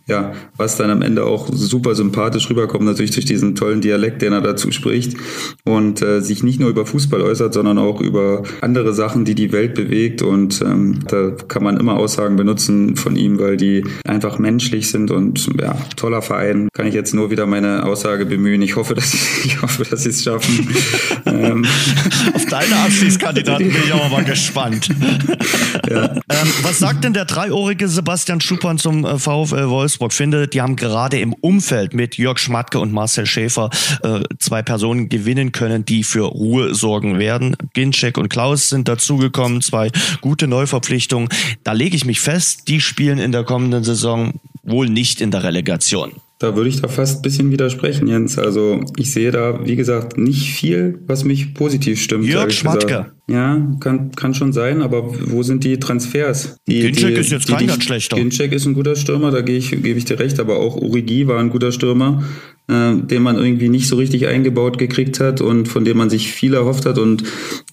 ja, was dann am Ende auch super sympathisch rüberkommt, natürlich durch diesen tollen Dialekt, den er dazu spricht und äh, sich nicht nur über Fußball äußert, sondern auch über andere Sachen, die die Welt bewegt und ähm, da kann man immer Aussagen benutzen von ihm, weil die einfach menschlich sind und ja, toller Verein. Kann ich jetzt nur wieder meine Aussage bemühen. Ich hoffe, dass ich, ich hoffe, dass sie es schaffen. ähm. Auf deine Abschiedskandidaten bin ich auch mal gespannt. Ja. Ähm, was sagt denn der dreiohrige Sebastian Schuppan zum äh, VfL Wolfsburg finde, die haben gerade im Umfeld mit Jörg Schmatke und Marcel Schäfer äh, zwei Personen gewinnen können, die für Ruhe sorgen werden. Ginczek und Klaus sind dazugekommen, zwei gute Neuverpflichtungen. Da lege ich mich fest, die spielen in der kommenden Saison wohl nicht in der Relegation. Da würde ich da fast ein bisschen widersprechen, Jens. Also ich sehe da, wie gesagt, nicht viel, was mich positiv stimmt. Jörg Schmatke. Ja, kann, kann schon sein, aber wo sind die Transfers? Die, Ginczek ist jetzt die, kein ganz schlechter. Ginczek ist ein guter Stürmer, da gebe ich, gebe ich dir recht, aber auch Urigi war ein guter Stürmer äh, den man irgendwie nicht so richtig eingebaut gekriegt hat und von dem man sich viel erhofft hat. Und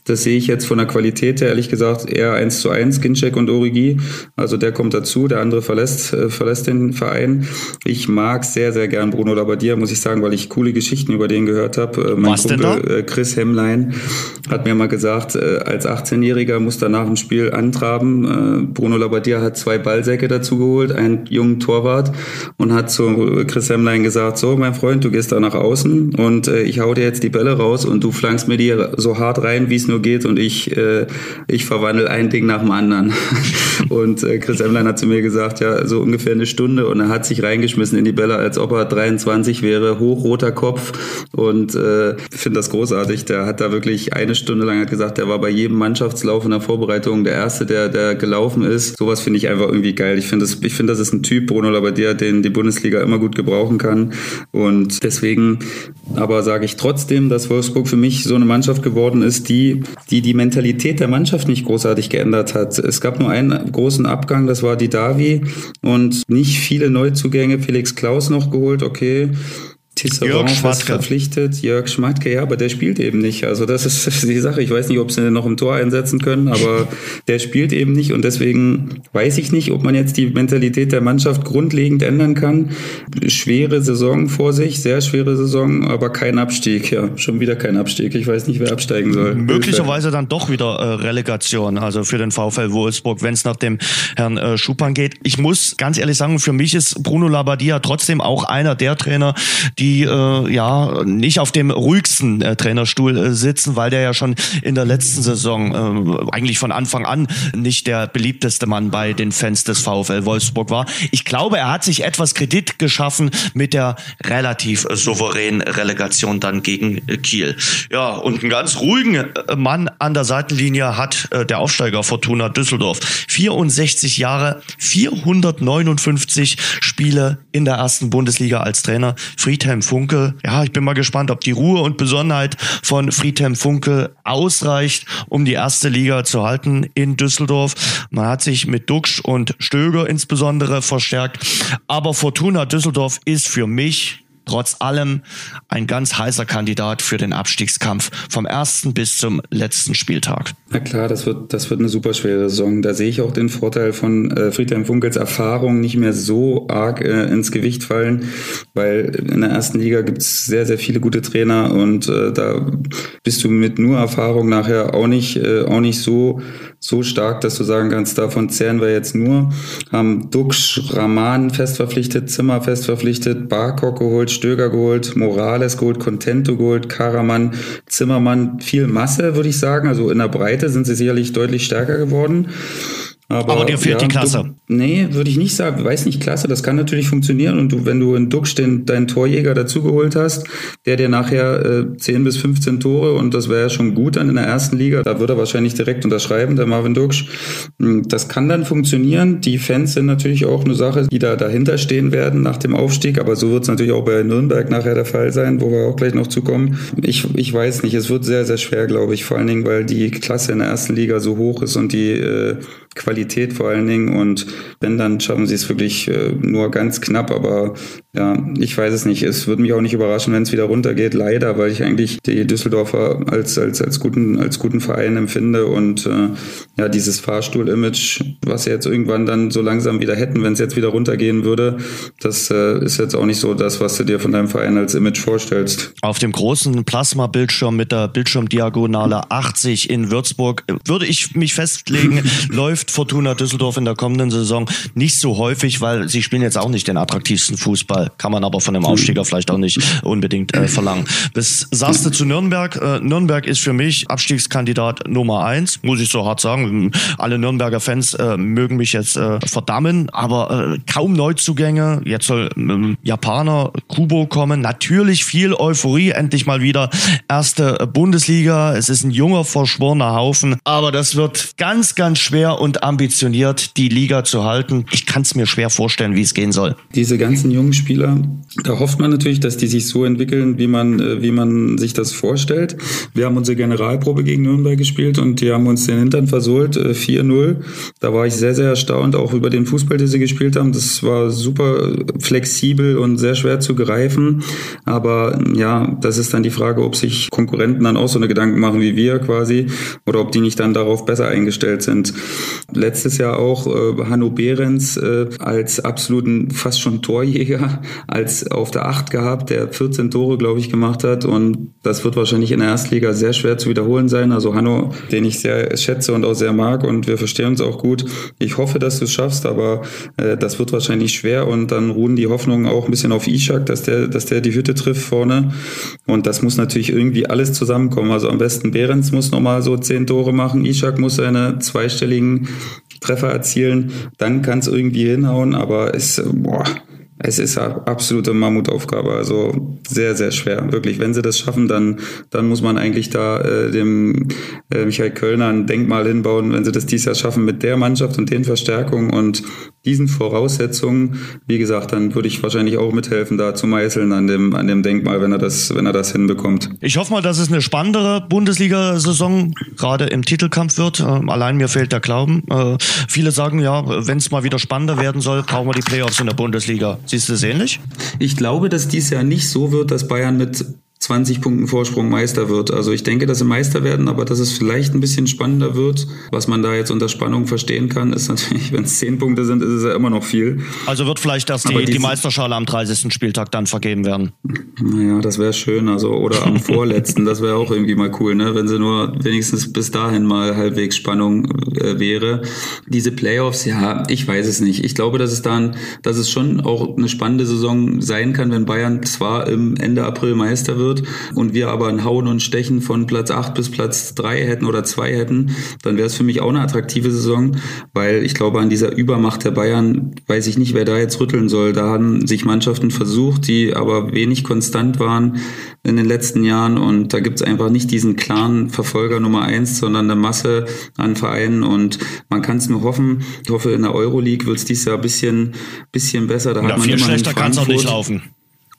das sehe ich jetzt von der Qualität her, ehrlich gesagt, eher eins zu eins, Ginczek und Origi. Also der kommt dazu, der andere verlässt, äh, verlässt den Verein. Ich mag sehr, sehr gern Bruno Labbadia, muss ich sagen, weil ich coole Geschichten über den gehört habe. Äh, mein Was Kumpel? Äh, Chris Hemmlein hat mir mal gesagt, äh, als 18-Jähriger muss er nach dem Spiel antraben. Äh, Bruno Labbadia hat zwei Ballsäcke dazu geholt, einen jungen Torwart und hat zu Chris Hemmlein gesagt, so mein Freund, du gehst da nach außen und äh, ich hau dir jetzt die Bälle raus und du flankst mir die so hart rein, wie es nur geht und ich, äh, ich verwandle ein Ding nach dem anderen. und äh, Chris Hemmlein hat zu mir gesagt, ja, so ungefähr eine Stunde und er hat sich reingeschmissen in die Bälle, als ob er 23 wäre, hochroter Kopf und äh, finde das großartig. Der hat da wirklich eine Stunde lang gesagt, der war bei jedem Mannschaftslauf in der Vorbereitung der Erste, der, der gelaufen ist. Sowas finde ich einfach irgendwie geil. Ich finde, das, ich finde, das ist ein Typ, Bruno Labbadia, den die Bundesliga immer gut gebrauchen kann. Und deswegen aber sage ich trotzdem, dass Wolfsburg für mich so eine Mannschaft geworden ist, die, die die Mentalität der Mannschaft nicht großartig geändert hat. Es gab nur einen großen Abgang, das war die Davi und nicht viele Neuzugänge. Felix Klaus noch geholt, okay. Tisserand fast verpflichtet, Jörg Schmatke, ja, aber der spielt eben nicht. Also das ist die Sache. Ich weiß nicht, ob sie den noch im Tor einsetzen können, aber der spielt eben nicht und deswegen weiß ich nicht, ob man jetzt die Mentalität der Mannschaft grundlegend ändern kann. Schwere Saison vor sich, sehr schwere Saison, aber kein Abstieg. Ja, schon wieder kein Abstieg. Ich weiß nicht, wer absteigen soll. Möglicherweise dann doch wieder äh, Relegation, also für den VfL Wolfsburg, wenn es nach dem Herrn äh, Schupan geht. Ich muss ganz ehrlich sagen, für mich ist Bruno Labbadia trotzdem auch einer der Trainer, die die äh, ja nicht auf dem ruhigsten äh, Trainerstuhl äh, sitzen, weil der ja schon in der letzten Saison äh, eigentlich von Anfang an nicht der beliebteste Mann bei den Fans des VfL Wolfsburg war. Ich glaube, er hat sich etwas Kredit geschaffen mit der relativ souveränen Relegation dann gegen äh, Kiel. Ja, und einen ganz ruhigen äh, Mann an der Seitenlinie hat äh, der Aufsteiger Fortuna Düsseldorf. 64 Jahre, 459 Spiele in der ersten Bundesliga als Trainer. Friedhelm Funkel. Ja, ich bin mal gespannt, ob die Ruhe und Besonnenheit von Friedhelm Funkel ausreicht, um die erste Liga zu halten in Düsseldorf. Man hat sich mit Duxch und Stöger insbesondere verstärkt. Aber Fortuna Düsseldorf ist für mich trotz allem ein ganz heißer Kandidat für den Abstiegskampf vom ersten bis zum letzten Spieltag. Na klar, das wird, das wird eine super schwere Saison. Da sehe ich auch den Vorteil von äh, Friedhelm Funkels Erfahrung nicht mehr so arg äh, ins Gewicht fallen, weil in der ersten Liga gibt es sehr, sehr viele gute Trainer und äh, da bist du mit nur Erfahrung nachher auch nicht, äh, auch nicht so, so stark, dass du sagen kannst, davon zehren wir jetzt nur. Haben Dux, Rahman fest verpflichtet, Zimmer fest verpflichtet, Barkok geholt, Stöger geholt, Morales geholt, Contento geholt, Karaman, Zimmermann, viel Masse, würde ich sagen. Also in der Breite sind sie sicherlich deutlich stärker geworden. Aber, aber dir fehlt ja, die Klasse. Du, nee, würde ich nicht sagen. Weiß nicht, Klasse, das kann natürlich funktionieren. Und du, wenn du in Duxch den, deinen Torjäger dazugeholt hast, der dir nachher äh, 10 bis 15 Tore, und das wäre ja schon gut dann in der ersten Liga, da würde er wahrscheinlich direkt unterschreiben, der Marvin Duxch. Hm, das kann dann funktionieren. Die Fans sind natürlich auch eine Sache, die da dahinter stehen werden nach dem Aufstieg. Aber so wird es natürlich auch bei Nürnberg nachher der Fall sein, wo wir auch gleich noch zukommen. Ich, ich weiß nicht, es wird sehr, sehr schwer, glaube ich. Vor allen Dingen, weil die Klasse in der ersten Liga so hoch ist und die äh, Qualität vor allen Dingen. Und wenn, dann schaffen sie es wirklich äh, nur ganz knapp. Aber ja, ich weiß es nicht. Es würde mich auch nicht überraschen, wenn es wieder runtergeht. Leider, weil ich eigentlich die Düsseldorfer als, als, als, guten, als guten Verein empfinde. Und äh, ja, dieses Fahrstuhl-Image, was sie jetzt irgendwann dann so langsam wieder hätten, wenn es jetzt wieder runtergehen würde, das äh, ist jetzt auch nicht so das, was du dir von deinem Verein als Image vorstellst. Auf dem großen Plasma-Bildschirm mit der Bildschirmdiagonale 80 in Würzburg würde ich mich festlegen, läuft trifft Fortuna Düsseldorf in der kommenden Saison nicht so häufig, weil sie spielen jetzt auch nicht den attraktivsten Fußball. Kann man aber von dem Aufsteiger vielleicht auch nicht unbedingt äh, verlangen. Bis sagst du zu Nürnberg. Äh, Nürnberg ist für mich Abstiegskandidat Nummer eins, muss ich so hart sagen. Alle Nürnberger Fans äh, mögen mich jetzt äh, verdammen, aber äh, kaum Neuzugänge. Jetzt soll ähm, Japaner Kubo kommen. Natürlich viel Euphorie, endlich mal wieder erste Bundesliga. Es ist ein junger, verschworener Haufen, aber das wird ganz, ganz schwer und am ambitioniert, die Liga zu halten. Ich kann es mir schwer vorstellen, wie es gehen soll. Diese ganzen jungen Spieler, da hofft man natürlich, dass die sich so entwickeln, wie man, äh, wie man sich das vorstellt. Wir haben unsere Generalprobe gegen Nürnberg gespielt und die haben uns den Hintern versohlt, 4-0. Äh, da war ich sehr, sehr erstaunt, auch über den Fußball, den sie gespielt haben. Das war super flexibel und sehr schwer zu greifen. Aber ja, das ist dann die Frage, ob sich Konkurrenten dann auch so eine Gedanken machen wie wir quasi oder ob die nicht dann darauf besser eingestellt sind. Letztes Jahr auch äh, Hanno Behrens äh, als absoluten fast schon Torjäger als auf der Acht gehabt, der 14 Tore, glaube ich, gemacht hat und das wird wahrscheinlich in der Erstliga sehr schwer zu wiederholen sein. Also Hanno, den ich sehr schätze und auch sehr mag und wir verstehen uns auch gut. Ich hoffe, dass du es schaffst, aber äh, das wird wahrscheinlich schwer und dann ruhen die Hoffnungen auch ein bisschen auf Ishak, dass der, dass der die Hütte trifft vorne und das muss natürlich irgendwie alles zusammenkommen. Also am besten Behrens muss nochmal so zehn Tore machen, Ishak muss seine zweistelligen Treffer erzielen, dann kann es irgendwie hinhauen, aber es, boah, es ist eine absolute Mammutaufgabe, also sehr, sehr schwer. Wirklich, wenn sie das schaffen, dann, dann muss man eigentlich da äh, dem äh, Michael Kölner ein Denkmal hinbauen, wenn sie das dieses Jahr schaffen mit der Mannschaft und den Verstärkungen und diesen Voraussetzungen. Wie gesagt, dann würde ich wahrscheinlich auch mithelfen, da zu meißeln an dem, an dem Denkmal, wenn er das, wenn er das hinbekommt. Ich hoffe mal, dass es eine spannendere Bundesliga-Saison gerade im Titelkampf wird. Ähm, allein mir fehlt der Glauben. Äh, viele sagen ja, wenn es mal wieder spannender werden soll, brauchen wir die Playoffs in der Bundesliga. Siehst du das ähnlich? Ich glaube, dass dies Jahr nicht so wird, dass Bayern mit 20 Punkten Vorsprung Meister wird. Also ich denke, dass sie Meister werden, aber dass es vielleicht ein bisschen spannender wird. Was man da jetzt unter Spannung verstehen kann, ist natürlich, wenn es 10 Punkte sind, ist es ja immer noch viel. Also wird vielleicht erst die, die Meisterschale am 30. Spieltag dann vergeben werden. Naja, das wäre schön. Also, oder am vorletzten, das wäre auch irgendwie mal cool, ne? Wenn sie nur wenigstens bis dahin mal halbwegs Spannung äh, wäre. Diese Playoffs, ja, ich weiß es nicht. Ich glaube, dass es dann, dass es schon auch eine spannende Saison sein kann, wenn Bayern zwar im Ende April Meister wird, wird und wir aber ein Hauen und Stechen von Platz 8 bis Platz 3 hätten oder 2 hätten, dann wäre es für mich auch eine attraktive Saison, weil ich glaube, an dieser Übermacht der Bayern weiß ich nicht, wer da jetzt rütteln soll. Da haben sich Mannschaften versucht, die aber wenig konstant waren in den letzten Jahren und da gibt es einfach nicht diesen klaren Verfolger Nummer eins, sondern eine Masse an Vereinen und man kann es nur hoffen. Ich hoffe, in der Euroleague wird es dieses Jahr ein bisschen, bisschen besser. Da ja, hat man viel schlechter kann es auch nicht laufen.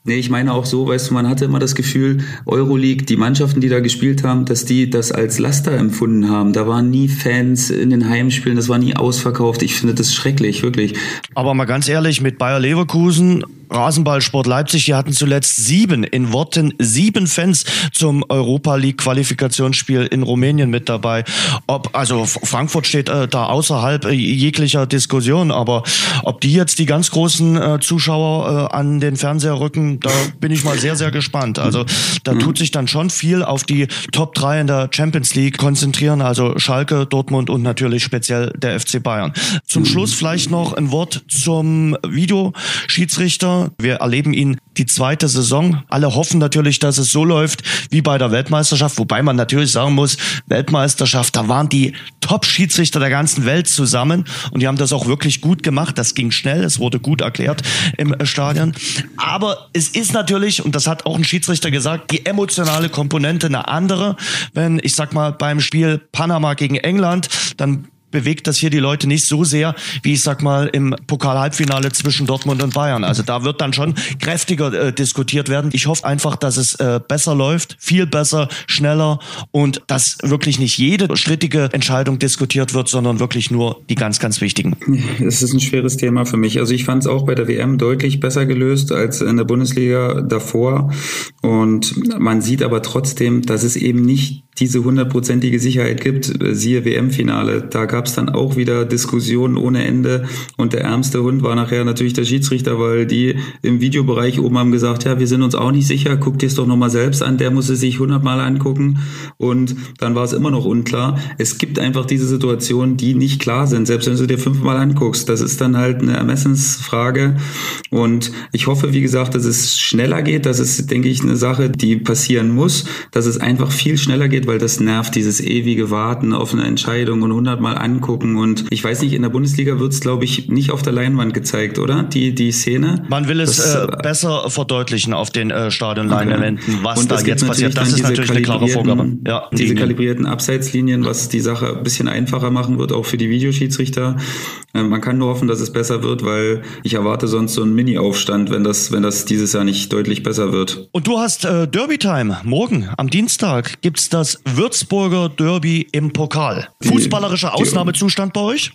Nee, ich meine auch so, weißt du, man hatte immer das Gefühl, Euroleague, die Mannschaften, die da gespielt haben, dass die das als Laster empfunden haben. Da waren nie Fans in den Heimspielen, das war nie ausverkauft. Ich finde das schrecklich, wirklich. Aber mal ganz ehrlich, mit Bayer Leverkusen Rasenballsport Leipzig, die hatten zuletzt sieben, in Worten sieben Fans zum Europa League Qualifikationsspiel in Rumänien mit dabei. Ob, also Frankfurt steht äh, da außerhalb äh, jeglicher Diskussion, aber ob die jetzt die ganz großen äh, Zuschauer äh, an den Fernseher rücken, da bin ich mal sehr, sehr gespannt. Also da mhm. tut sich dann schon viel auf die Top 3 in der Champions League konzentrieren, also Schalke, Dortmund und natürlich speziell der FC Bayern. Zum mhm. Schluss vielleicht noch ein Wort zum Videoschiedsrichter wir erleben ihn die zweite Saison. Alle hoffen natürlich, dass es so läuft wie bei der Weltmeisterschaft, wobei man natürlich sagen muss, Weltmeisterschaft, da waren die Top-Schiedsrichter der ganzen Welt zusammen und die haben das auch wirklich gut gemacht. Das ging schnell, es wurde gut erklärt im Stadion. Aber es ist natürlich, und das hat auch ein Schiedsrichter gesagt, die emotionale Komponente eine andere. Wenn, ich sag mal, beim Spiel Panama gegen England, dann bewegt das hier die Leute nicht so sehr, wie ich sag mal im Pokal-Halbfinale zwischen Dortmund und Bayern. Also da wird dann schon kräftiger äh, diskutiert werden. Ich hoffe einfach, dass es äh, besser läuft, viel besser, schneller und dass wirklich nicht jede strittige Entscheidung diskutiert wird, sondern wirklich nur die ganz, ganz wichtigen. Es ist ein schweres Thema für mich. Also ich fand es auch bei der WM deutlich besser gelöst als in der Bundesliga davor. Und man sieht aber trotzdem, dass es eben nicht diese hundertprozentige Sicherheit gibt, siehe WM-Finale. Da gab es dann auch wieder Diskussionen ohne Ende und der ärmste Hund war nachher natürlich der Schiedsrichter, weil die im Videobereich oben haben gesagt, ja, wir sind uns auch nicht sicher, guck dir es doch nochmal selbst an, der muss es sich hundertmal angucken und dann war es immer noch unklar. Es gibt einfach diese Situationen, die nicht klar sind, selbst wenn du dir fünfmal anguckst. Das ist dann halt eine Ermessensfrage und ich hoffe, wie gesagt, dass es schneller geht. Das ist, denke ich, eine Sache, die passieren muss, dass es einfach viel schneller geht, weil das nervt, dieses ewige Warten auf eine Entscheidung und hundertmal angucken. Und ich weiß nicht, in der Bundesliga wird es, glaube ich, nicht auf der Leinwand gezeigt, oder? Die, die Szene. Man will es das, äh, äh besser verdeutlichen auf den äh, Stadionleinwänden, okay. was und da jetzt passiert. Das ist natürlich eine klare Vorgabe. Ja, diese kalibrierten Abseitslinien, was die Sache ein bisschen einfacher machen wird, auch für die Videoschiedsrichter. Äh, man kann nur hoffen, dass es besser wird, weil ich erwarte sonst so einen Mini-Aufstand, wenn das, wenn das dieses Jahr nicht deutlich besser wird. Und du hast äh, Derby-Time. Morgen, am Dienstag, gibt's das Würzburger Derby im Pokal. Fußballerischer Ausnahmezustand bei euch?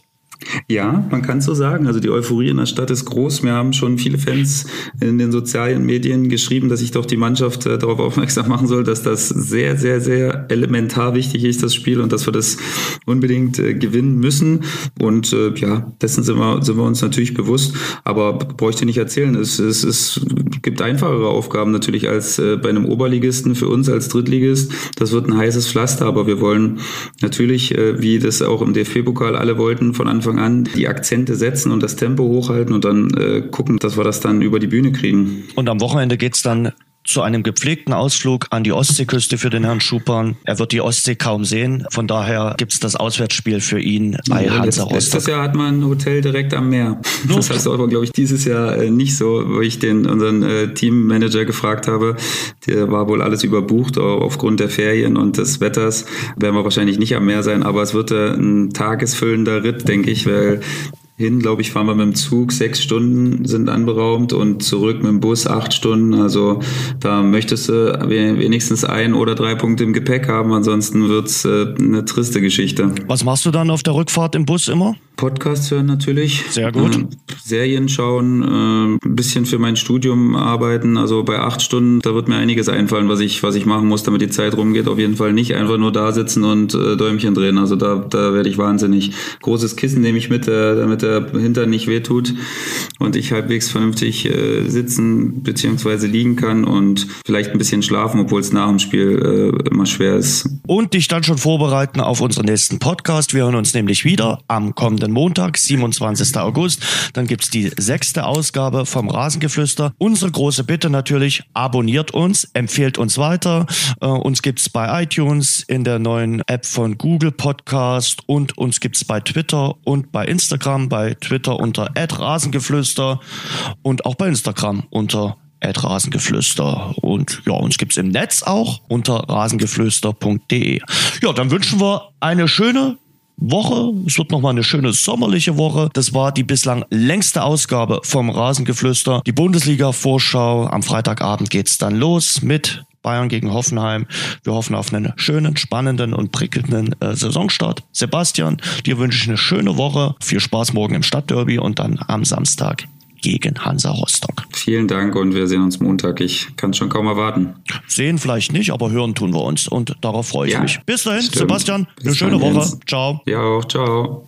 Ja, man kann so sagen. Also die Euphorie in der Stadt ist groß. Wir haben schon viele Fans in den sozialen Medien geschrieben, dass ich doch die Mannschaft äh, darauf aufmerksam machen soll, dass das sehr, sehr, sehr elementar wichtig ist, das Spiel, und dass wir das unbedingt äh, gewinnen müssen. Und äh, ja, dessen sind wir, sind wir uns natürlich bewusst. Aber bräuchte nicht erzählen. Es, es, es gibt einfachere Aufgaben natürlich als äh, bei einem Oberligisten für uns als Drittligist. Das wird ein heißes Pflaster, aber wir wollen natürlich, äh, wie das auch im DFB-Pokal alle wollten, von Anfang Anfang an die Akzente setzen und das Tempo hochhalten und dann äh, gucken, dass wir das dann über die Bühne kriegen. Und am Wochenende geht es dann zu einem gepflegten Ausflug an die Ostseeküste für den Herrn Schupan. Er wird die Ostsee kaum sehen. Von daher gibt es das Auswärtsspiel für ihn bei ja, Hansa Rostock. Letztes Jahr hat man ein Hotel direkt am Meer. Das heißt aber, glaube ich, dieses Jahr äh, nicht so, wo ich den unseren äh, Teammanager gefragt habe. Der war wohl alles überbucht aufgrund der Ferien und des Wetters. Werden wir wahrscheinlich nicht am Meer sein, aber es wird äh, ein tagesfüllender Ritt, denke ich, weil hin, glaube ich, fahren wir mit dem Zug sechs Stunden sind anberaumt und zurück mit dem Bus acht Stunden. Also da möchtest du wenigstens ein oder drei Punkte im Gepäck haben, ansonsten wird's äh, eine triste Geschichte. Was machst du dann auf der Rückfahrt im Bus immer? Podcasts hören natürlich. Sehr gut. Äh, Serien schauen, äh, ein bisschen für mein Studium arbeiten. Also bei acht Stunden, da wird mir einiges einfallen, was ich, was ich machen muss, damit die Zeit rumgeht. Auf jeden Fall nicht einfach nur da sitzen und äh, Däumchen drehen. Also da, da werde ich wahnsinnig. Großes Kissen nehme ich mit, äh, damit der Hintern nicht wehtut und ich halbwegs vernünftig äh, sitzen bzw. liegen kann und vielleicht ein bisschen schlafen, obwohl es nach dem Spiel äh, immer schwer ist. Und dich dann schon vorbereiten auf unseren nächsten Podcast. Wir hören uns nämlich wieder am kommenden Montag, 27. August. Dann gibt's die sechste Ausgabe vom Rasengeflüster. Unsere große Bitte natürlich, abonniert uns, empfehlt uns weiter. Äh, uns gibt's bei iTunes, in der neuen App von Google Podcast und uns gibt's bei Twitter und bei Instagram, bei Twitter unter @rasengeflüster und auch bei Instagram unter Rasengeflüster. Und ja, uns gibt's im Netz auch unter rasengeflüster.de. Ja, dann wünschen wir eine schöne Woche. Es wird nochmal eine schöne sommerliche Woche. Das war die bislang längste Ausgabe vom Rasengeflüster. Die Bundesliga-Vorschau. Am Freitagabend geht's dann los mit Bayern gegen Hoffenheim. Wir hoffen auf einen schönen, spannenden und prickelnden äh, Saisonstart. Sebastian, dir wünsche ich eine schöne Woche. Viel Spaß morgen im Stadtderby und dann am Samstag gegen Hansa Rostock. Vielen Dank und wir sehen uns Montag. Ich kann schon kaum erwarten. Sehen vielleicht nicht, aber hören tun wir uns und darauf freue ich ja, mich. Bis dahin, stimmt. Sebastian, Bis eine schöne Woche. Jens. Ciao. Ja, auch. Ciao.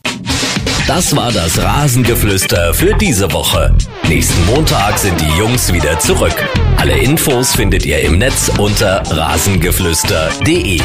Das war das Rasengeflüster für diese Woche. Nächsten Montag sind die Jungs wieder zurück. Alle Infos findet ihr im Netz unter rasengeflüster.de.